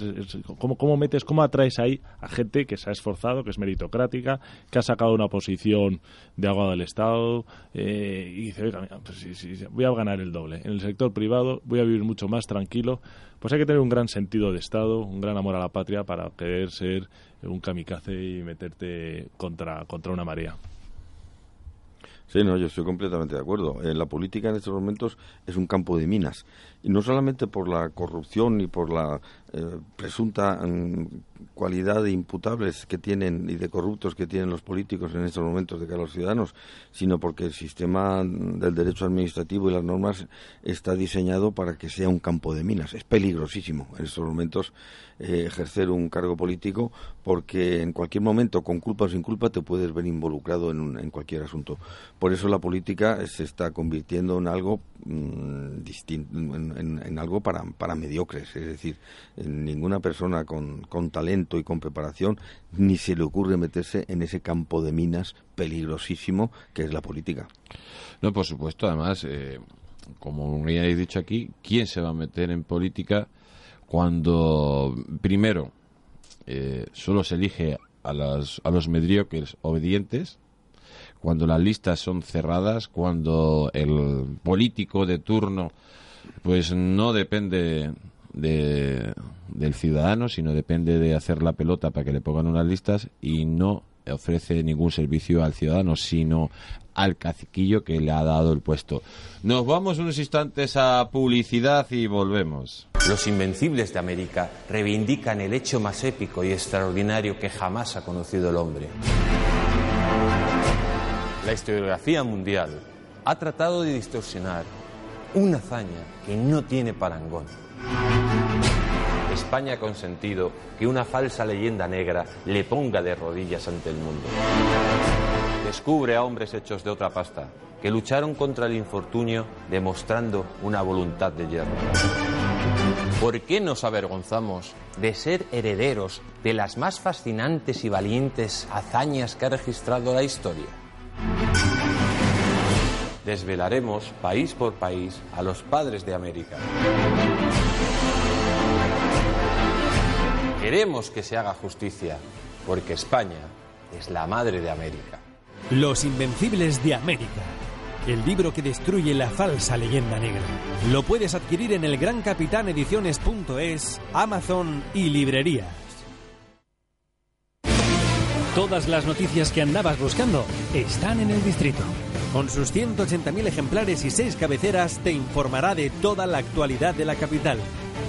K: ¿cómo, ¿Cómo metes, cómo atraes ahí a gente que se ha esforzado, que es meritocrática, que ha sacado una posición de agua del Estado eh, y dice, pues voy a ganar el doble. En el sector privado voy a vivir mucho más tranquilo. Pues hay que tener un gran sentido de Estado, un gran amor a la patria para querer ser un kamikaze y meterte contra, contra una marea.
J: Sí, no, yo estoy completamente de acuerdo. Eh, la política en estos momentos es un campo de minas. Y no solamente por la corrupción y por la eh, presunta mm, cualidad de imputables que tienen y de corruptos que tienen los políticos en estos momentos de cara a los ciudadanos, sino porque el sistema del derecho administrativo y las normas está diseñado para que sea un campo de minas. Es peligrosísimo en estos momentos eh, ejercer un cargo político porque en cualquier momento, con culpa o sin culpa, te puedes ver involucrado en, cualquier asunto. Por eso la política se está convirtiendo en algo mm, distinto, en, algo para, para mediocres, es decir, ninguna persona con, con talento y con preparación ni se le ocurre meterse en ese campo de minas peligrosísimo que es la política.
B: No, por supuesto, además, eh, como ya he dicho aquí, ¿quién se va a meter en política cuando, primero, eh, solo se elige a, las, a los mediocres obedientes, cuando las listas son cerradas, cuando el político de turno pues no depende de, del ciudadano, sino depende de hacer la pelota para que le pongan unas listas y no ofrece ningún servicio al ciudadano, sino al caciquillo que le ha dado el puesto. Nos vamos unos instantes a publicidad y volvemos.
E: Los invencibles de América reivindican el hecho más épico y extraordinario que jamás ha conocido el hombre. La historiografía mundial ha tratado de distorsionar una hazaña que no tiene parangón. España ha consentido que una falsa leyenda negra le ponga de rodillas ante el mundo. Descubre a hombres hechos de otra pasta, que lucharon contra el infortunio demostrando una voluntad de hierro. ¿Por qué nos avergonzamos de ser herederos de las más fascinantes y valientes hazañas que ha registrado la historia? Desvelaremos país por país a los padres de América. Queremos que se haga justicia, porque España es la madre de América.
F: Los Invencibles de América. El libro que destruye la falsa leyenda negra. Lo puedes adquirir en el grancapitanediciones.es, Amazon y librerías. Todas las noticias que andabas buscando están en el distrito. Con sus 180.000 ejemplares y 6 cabeceras te informará de toda la actualidad de la capital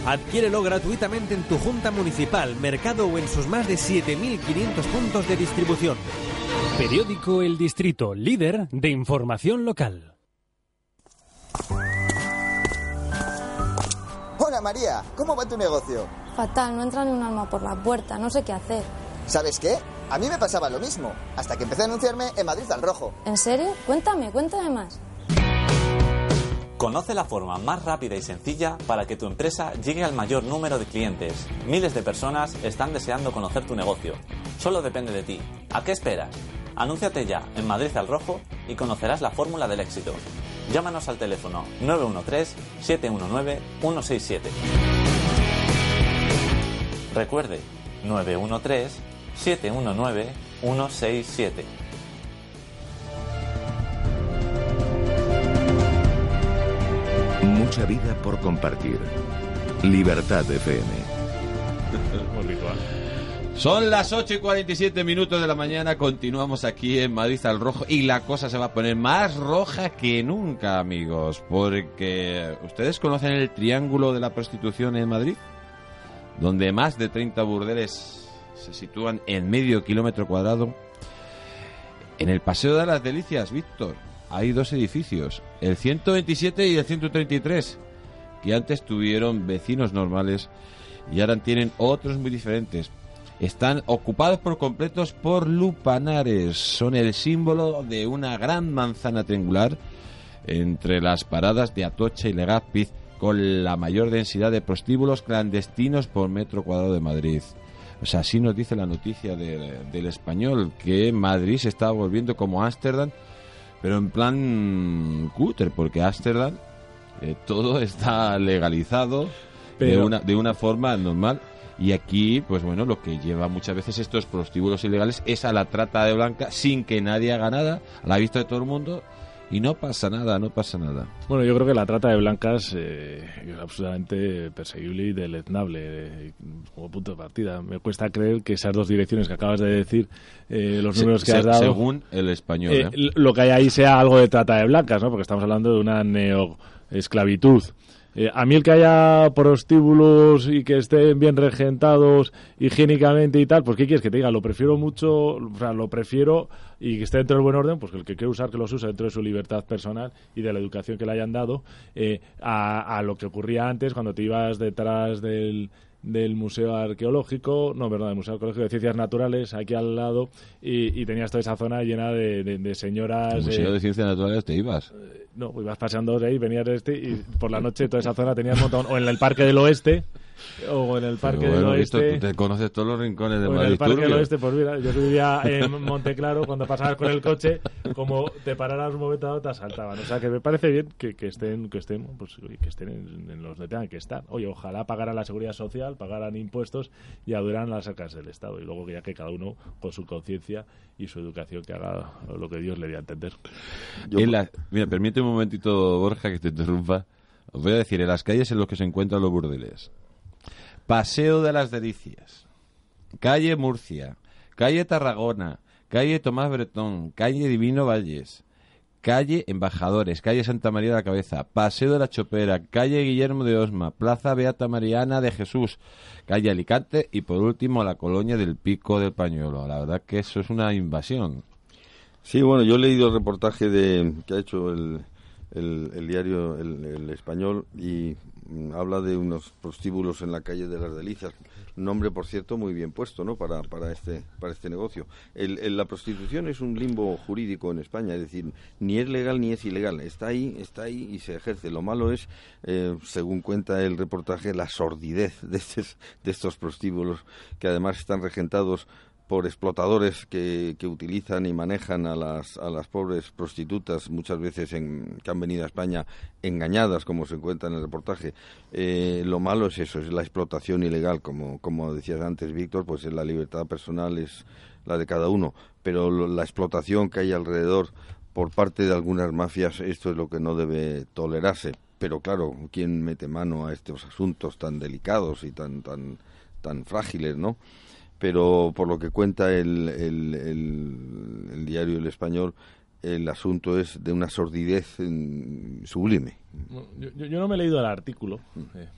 F: Adquiérelo gratuitamente en tu junta municipal, mercado o en sus más de 7.500 puntos de distribución. Periódico El Distrito, líder de información local.
U: Hola María, ¿cómo va tu negocio?
V: Fatal, no entra ni un alma por la puerta, no sé qué hacer.
U: ¿Sabes qué? A mí me pasaba lo mismo, hasta que empecé a anunciarme en Madrid al Rojo.
V: ¿En serio? Cuéntame, cuéntame más.
W: Conoce la forma más rápida y sencilla para que tu empresa llegue al mayor número de clientes. Miles de personas están deseando conocer tu negocio. Solo depende de ti. ¿A qué esperas? Anúnciate ya en Madrid al Rojo y conocerás la fórmula del éxito. Llámanos al teléfono 913-719-167. Recuerde, 913-719-167.
H: Mucha vida por compartir. Libertad FM.
B: Son las 8 y 47 minutos de la mañana, continuamos aquí en Madrid al rojo y la cosa se va a poner más roja que nunca, amigos, porque ¿ustedes conocen el triángulo de la prostitución en Madrid? donde más de 30 burdeles se sitúan en medio kilómetro cuadrado. En el Paseo de las Delicias, Víctor, hay dos edificios, el 127 y el 133, que antes tuvieron vecinos normales y ahora tienen otros muy diferentes. Están ocupados por completos por lupanares. Son el símbolo de una gran manzana triangular entre las paradas de Atocha y Legazpi con la mayor densidad de prostíbulos clandestinos por metro cuadrado de Madrid. O sea, así nos dice la noticia de- del español, que Madrid se está volviendo como Ámsterdam, pero en plan cúter, porque Ámsterdam eh, todo está legalizado de, una, de una forma normal. Y aquí, pues bueno, lo que lleva muchas veces estos prostíbulos ilegales es a la trata de blanca sin que nadie haga nada, a la vista de todo el mundo, y no pasa nada, no pasa nada.
H: Bueno, yo creo que la trata de blancas eh, es absolutamente perseguible y deleznable eh, como punto de partida. Me cuesta creer que esas dos direcciones que acabas de decir, eh, los
B: Se-
H: números que
B: se-
H: has dado...
B: según el español,
H: eh,
B: ¿eh?
H: Lo que hay ahí sea algo de trata de blancas, ¿no? Porque estamos hablando de una neoesclavitud. Eh, a mí el que haya prostíbulos y que estén bien regentados higiénicamente y tal, pues ¿qué quieres que te diga? Lo prefiero mucho, o sea, lo prefiero y que esté dentro del buen orden, pues que el que quiere usar que los use dentro de su libertad personal y de la educación que le hayan dado, eh, a, a lo que ocurría antes cuando te ibas detrás del del Museo Arqueológico, no, perdón, del Museo Arqueológico de Ciencias Naturales, aquí al lado, y, y tenías toda esa zona llena de, de- de señoras...
B: Al Museo
H: eh,
B: de Ciencias Naturales te ibas.
H: no, ibas paseando de ahí, venías de este y por la noche toda esa zona tenías montón, o en el Parque del Oeste, o en el Parque del Oeste...
B: Víctor, tú te conoces todos los rincones de
H: o en el Parque del. Oeste, pues mira, yo vivía en Monteclaro, cuando pasabas con el coche, como te pararas un momento dado, te asaltaban. O sea, que me parece bien que, que estén, que estén, pues, que estén en, en los que tengan que estar. Oye, ojalá pagaran la seguridad social, pagaran impuestos y adoraran las arcas del Estado. Y luego que ya que cada uno, con su conciencia y su educación, que haga lo que Dios le dé a entender.
B: En la- mira, permite un momentito, Borja, que te interrumpa. Os voy a decir, en las calles en las que se encuentran los burdeles. Paseo de las Delicias, calle Murcia, calle Tarragona, calle Tomás Bretón, calle Divino Valles, calle Embajadores, calle Santa María de la Cabeza, Paseo de la Chopera, calle Guillermo de Osma, Plaza Beata Mariana de Jesús, calle Alicante. Y por último la colonia del Pico del Pañuelo. La verdad que eso es una invasión.
J: Sí, bueno, yo he leído el reportaje de, que ha hecho el, el, diario el, Español y habla de unos prostíbulos en la calle de las Delicias. Nombre, por cierto, muy bien puesto, ¿no? Para, para este para este negocio. El, la prostitución es un limbo jurídico en España, es decir, ni es legal ni es ilegal. Está ahí, está ahí y se ejerce. Lo malo es, eh, según cuenta el reportaje, la sordidez de estos, de estos prostíbulos que además están regentados por explotadores que, que utilizan y manejan a las, a las pobres prostitutas, muchas veces en, que han venido a España engañadas, como se cuenta en el reportaje. Eh, lo malo es eso, es la explotación ilegal, como, como decías antes, Víctor, pues la libertad personal es la de cada uno, pero lo- la explotación que hay alrededor por parte de algunas mafias, esto es lo que no debe tolerarse. Pero claro, ¿quién mete mano a estos asuntos tan delicados y tan, tan, tan frágiles, no? Pero por lo que cuenta el, el, el- diario El Español, el asunto es de una sordidez mm, sublime.
H: Yo no me he leído el artículo, eh,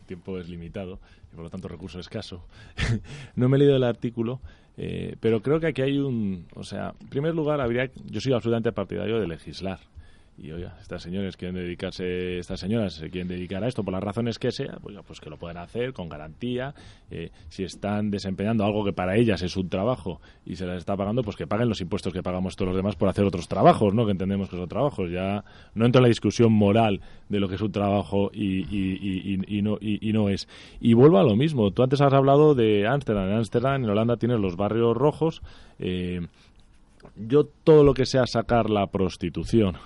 H: el tiempo es limitado y por lo tanto recurso escaso. no me he leído el artículo, eh, pero creo que aquí hay un. O sea, en primer lugar, habría. Yo soy absolutamente partidario de legislar. Y oiga, estas señores quieren dedicarse, estas señoras se quieren dedicar a esto por las razones que sea, pues, pues que lo pueden hacer con garantía. Eh, si están desempeñando algo que para ellas es un trabajo y se les está pagando, pues que paguen los impuestos que pagamos todos los demás por hacer otros trabajos, ¿no? Que entendemos que son trabajos. Ya no entro en la discusión moral de lo que es un trabajo y, y- y- y- no, y no es. Y vuelvo a lo mismo. Tú antes has hablado de Ámsterdam. En Ámsterdam, en Holanda, tienes los barrios rojos. Eh, yo todo lo que sea sacar la prostitución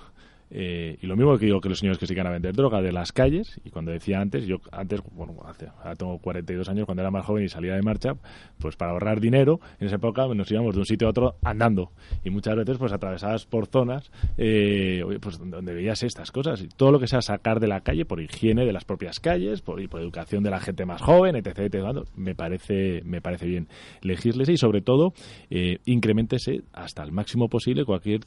H: eh, y lo mismo que digo que los señores que se a vender droga de las calles y cuando decía antes yo antes bueno hace, ahora tengo 42 años cuando era más joven y salía de marcha pues para ahorrar dinero en esa época nos íbamos de un sitio a otro andando. Y muchas veces pues atravesadas por zonas eh, pues donde, veías estas cosas. Y todo lo que sea sacar de la calle por higiene de las propias calles por, y por educación de la gente más joven etc, etc, me parece me parece bien legislese y sobre todo eh, incrementese hasta el máximo posible cualquier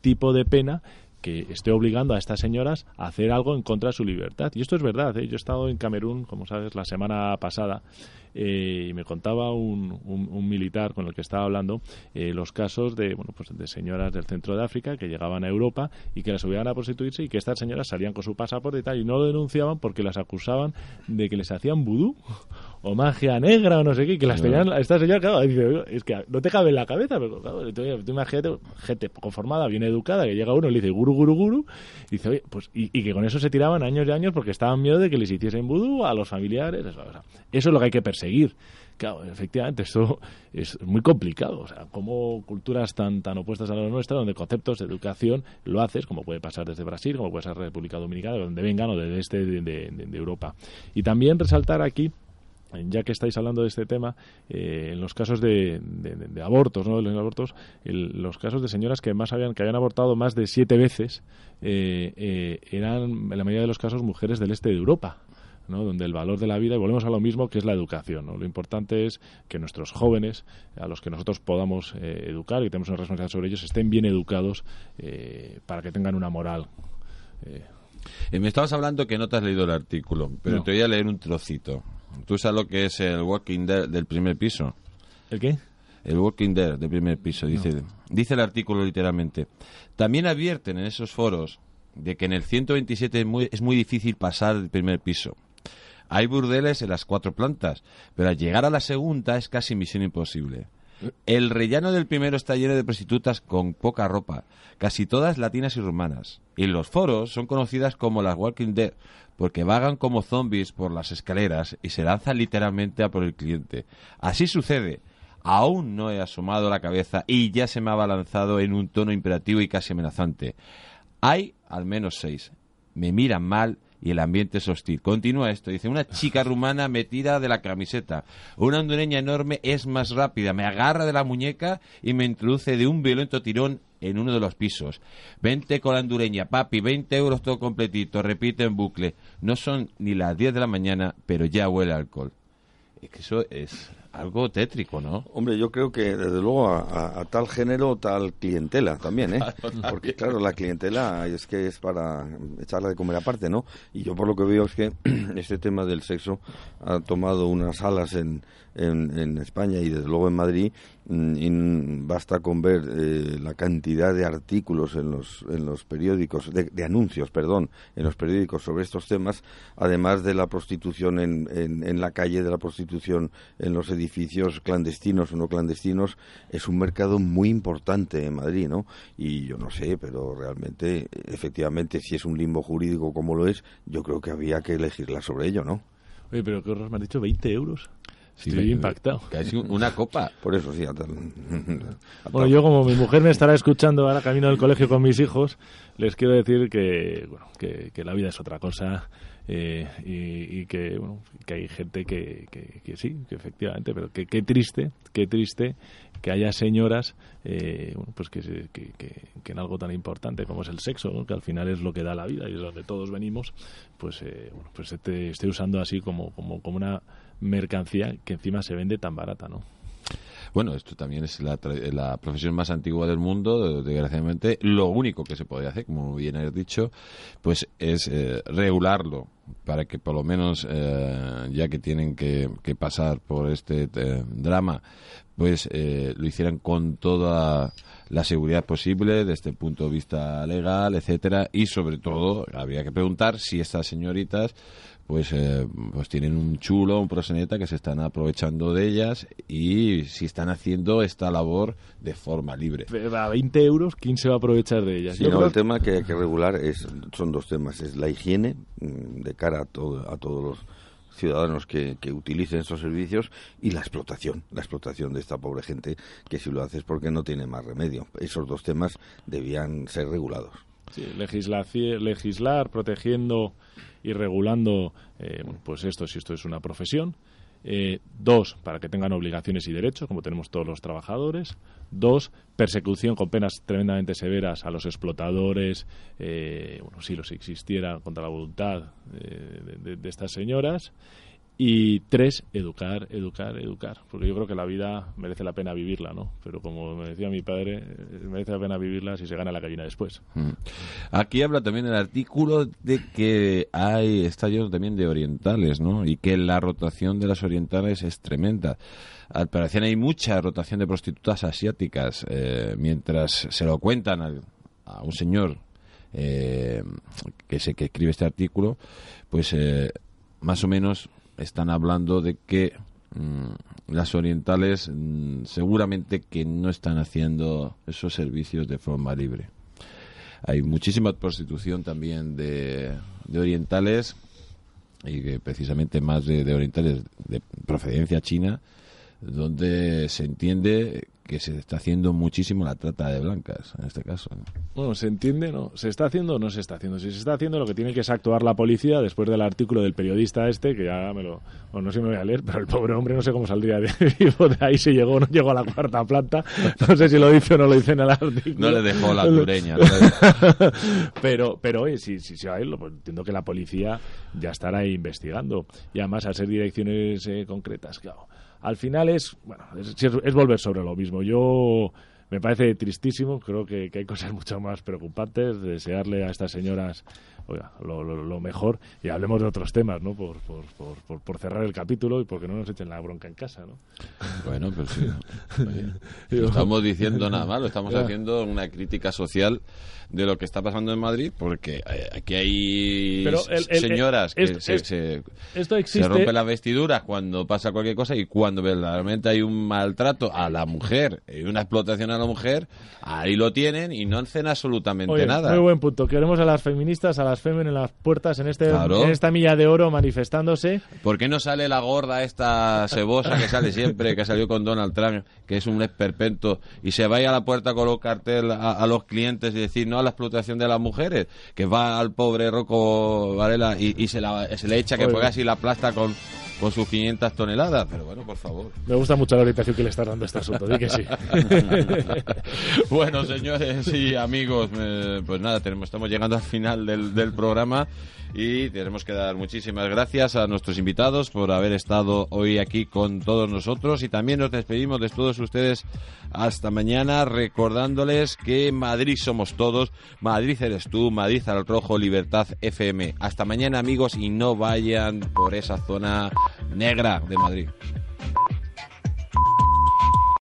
H: tipo de pena
K: que esté obligando a estas señoras a hacer algo en contra de su libertad. Y esto es verdad. ¿eh? Yo he estado en Camerún, como sabes, la semana pasada eh, y me contaba un, un, militar con el que estaba hablando eh, los casos de bueno pues de señoras del centro de África que llegaban a Europa y que las obligaban a prostituirse y que estas señoras salían con su pasaporte y tal y no lo denunciaban porque las acusaban de que les hacían vudú o magia negra o no sé qué, que las tenían, esta señora, claro, es que no te cabe en la cabeza, pero claro, tú, imagínate, gente conformada, bien educada, que llega uno y le dice guru, guru, guru, y dice, oye, pues, y, que con eso se tiraban años y años porque estaban miedo de que les hiciesen vudú a los familiares, eso, eso es lo que hay que perseguir seguir. Claro, efectivamente, esto es muy complicado. O sea, como culturas tan, tan opuestas a la nuestra, donde conceptos de educación lo haces, como puede pasar desde Brasil, como puede ser República Dominicana, donde vengan, o desde este de, Europa. Y también resaltar aquí ya que estáis hablando de este tema, eh, en los casos de, abortos, ¿no? los abortos, los casos de señoras que más habían, que habían abortado más de siete veces, eh, eh, eran en la mayoría de los casos mujeres del este de Europa. ¿No? donde el valor de la vida, y volvemos a lo mismo que es la educación. ¿no? Lo importante es que nuestros jóvenes, a los que nosotros podamos eh, educar y tenemos una responsabilidad sobre ellos, estén bien educados eh, para que tengan una moral.
B: Eh. me estabas hablando que no te has leído el artículo, pero te voy a leer un trocito. ¿Tú sabes lo que es el Walking Dead del primer piso?
K: ¿El qué?
B: El Walking Dead del primer piso. Dice, dice el artículo literalmente. También advierten en esos foros de que en el 127 es muy, es muy difícil pasar el primer piso hay burdeles en las cuatro plantas, pero al llegar a la segunda es casi misión imposible. El rellano del primero está lleno de prostitutas con poca ropa, casi todas latinas y rumanas. Y los foros son conocidas como las Walking Dead, porque vagan como zombies por las escaleras y se lanzan literalmente a por el cliente. Así sucede. Aún no he asomado la cabeza y ya se me ha abalanzado en un tono imperativo y casi amenazante. Hay al menos seis. Me miran mal y el ambiente es hostil. Continúa esto, dice, una chica rumana metida de la camiseta. Una hondureña enorme es más rápida, me agarra de la muñeca y me introduce de un violento tirón en uno de los pisos. Vente con la hondureña, papi, 20 euros todo completito, repite en bucle. No son ni las 10 de la mañana, pero ya huele alcohol. Es que eso es algo tétrico, ¿no?
J: Hombre, yo creo que desde luego a, tal género, tal clientela también, ¿eh? Porque claro, la clientela es que es para echarla de comer aparte, ¿no? Y yo por lo que veo es que este tema del sexo ha tomado unas alas en, en, España y desde luego en Madrid mm, basta con ver eh, la cantidad de artículos en los, en los periódicos, de, anuncios, perdón, en los periódicos sobre estos temas, además de la prostitución en, en, la calle, de la prostitución en los edificios clandestinos o no clandestinos, es un mercado muy importante en Madrid, ¿no? Y yo no sé, pero realmente, efectivamente, si es un limbo jurídico como lo es, yo creo que había que elegirla sobre ello, ¿no?
K: Oye, pero ¿qué me has dicho? ¿20 euros? Estoy impactado.
B: Casi una copa.
J: Por eso sí.
K: bueno, yo como mi mujer me estará escuchando ahora camino del colegio con mis hijos, les quiero decir que, bueno, que, que la vida es otra cosa eh, y, que, bueno, que hay gente que, que, sí, que efectivamente, pero que qué triste, qué triste que haya señoras eh, bueno, pues que, que, que, en algo tan importante como es el sexo, que al final es lo que da la vida y es donde todos venimos, pues, eh, bueno, pues esté, esté usando así como, como, como una mercancía que encima se vende tan barata, ¿no?
B: Bueno, esto también es la, profesión más antigua del mundo, desgraciadamente. Lo único que se podría hacer, como bien has dicho, pues es eh, regularlo para que por lo menos, eh, ya que tienen que, pasar por este eh, drama, pues lo hicieran con toda la seguridad posible desde el punto de vista legal, etcétera, y sobre todo habría que preguntar si estas señoritas pues, eh, pues tienen un chulo, un proseneta que se están aprovechando de ellas y si están haciendo esta labor de forma libre.
K: A 20 euros, ¿quién se va a aprovechar de ellas?
J: el tema que hay que regular es, son dos temas. Es la higiene mm, de cara a, todo, a todos los ciudadanos que, que, utilicen estos servicios y la explotación, la explotación de esta pobre gente que si lo hace es porque no tiene más remedio. Esos dos temas debían ser regulados.
K: Sí, legislar protegiendo y regulando eh, pues esto si esto es una profesión. Eh, dos, para que tengan obligaciones y derechos, como tenemos todos los trabajadores. Dos, persecución con penas tremendamente severas a los explotadores, eh, bueno, si los existiera contra la voluntad de, estas señoras.
H: Y tres, educar, educar, educar. Porque yo creo que la vida merece la pena vivirla, ¿no? Pero como me decía mi padre, eh, merece la pena vivirla si se gana la gallina después.
B: Mm. Aquí habla también el artículo de que hay, está también de orientales, ¿no? Y que la rotación de las orientales es tremenda. Al parecer hay mucha rotación de prostitutas asiáticas, eh, mientras se lo cuentan a un señor eh, que, se, que escribe este artículo, pues eh, más o menos están hablando de que mm, las orientales mm, seguramente que no están haciendo esos servicios de forma libre. Hay muchísima prostitución también de, orientales y que precisamente más de, orientales de procedencia china, donde se entiende que se está haciendo muchísimo la trata de blancas, en este caso.
H: Bueno, ¿se entiende? ¿No? ¿Se está haciendo o no se está haciendo? Si se está haciendo, lo que tiene que es actuar la policía después del artículo del periodista este, que ya me lo... Bueno, no sé si me voy a leer, pero el pobre hombre no sé cómo saldría de vivo de ahí, si llegó o no llegó a la cuarta planta. No sé si lo dice o no lo dice en el artículo.
B: No le dejó la tureña.
H: pero, pero, oye, si, si, si a él, pues entiendo que la policía ya estará investigando. Y además, al ser direcciones eh, concretas, claro al final es, bueno, es, volver sobre lo mismo. Yo me parece tristísimo, creo que, que, hay cosas mucho más preocupantes, desearle a estas señoras oiga, lo, lo, mejor y hablemos de otros temas, ¿no? Por, por, por, por, cerrar el capítulo y porque no nos echen la bronca en casa, ¿no?
B: Bueno, pues sí. no estamos diciendo nada malo, estamos haciendo una crítica social de lo que está pasando en Madrid, porque eh, aquí hay señoras que se, se, se, rompen las vestiduras cuando pasa cualquier cosa y cuando verdaderamente hay un maltrato a la mujer y una explotación a la mujer, ahí lo tienen y no hacen absolutamente nada.
H: Muy buen punto. Queremos a las feministas, a las femen en las puertas en, este, en esta milla de oro manifestándose.
B: ¿Por qué no sale la gorda esta cebosa que sale siempre, que salió con Donald Trump, que es un esperpento, y se vaya a la puerta con los cartel a, los clientes y decir no a la explotación de las mujeres? Que va al pobre Rocco Varela y, se, se le echa que juega así la aplasta con con sus 500 toneladas. Pero bueno, por favor.
H: Me gusta mucho la orientación que le estás dando este asunto. Di que sí.
B: bueno, señores y amigos, eh, pues nada, tenemos, estamos llegando al final del, del programa y tenemos que dar muchísimas gracias a nuestros invitados por haber estado hoy aquí con todos nosotros y también nos despedimos de todos ustedes hasta mañana recordándoles que Madrid somos todos, Madrid eres tú, Madrid al rojo, Libertad FM. Hasta mañana amigos y no vayan por esa zona negra de Madrid.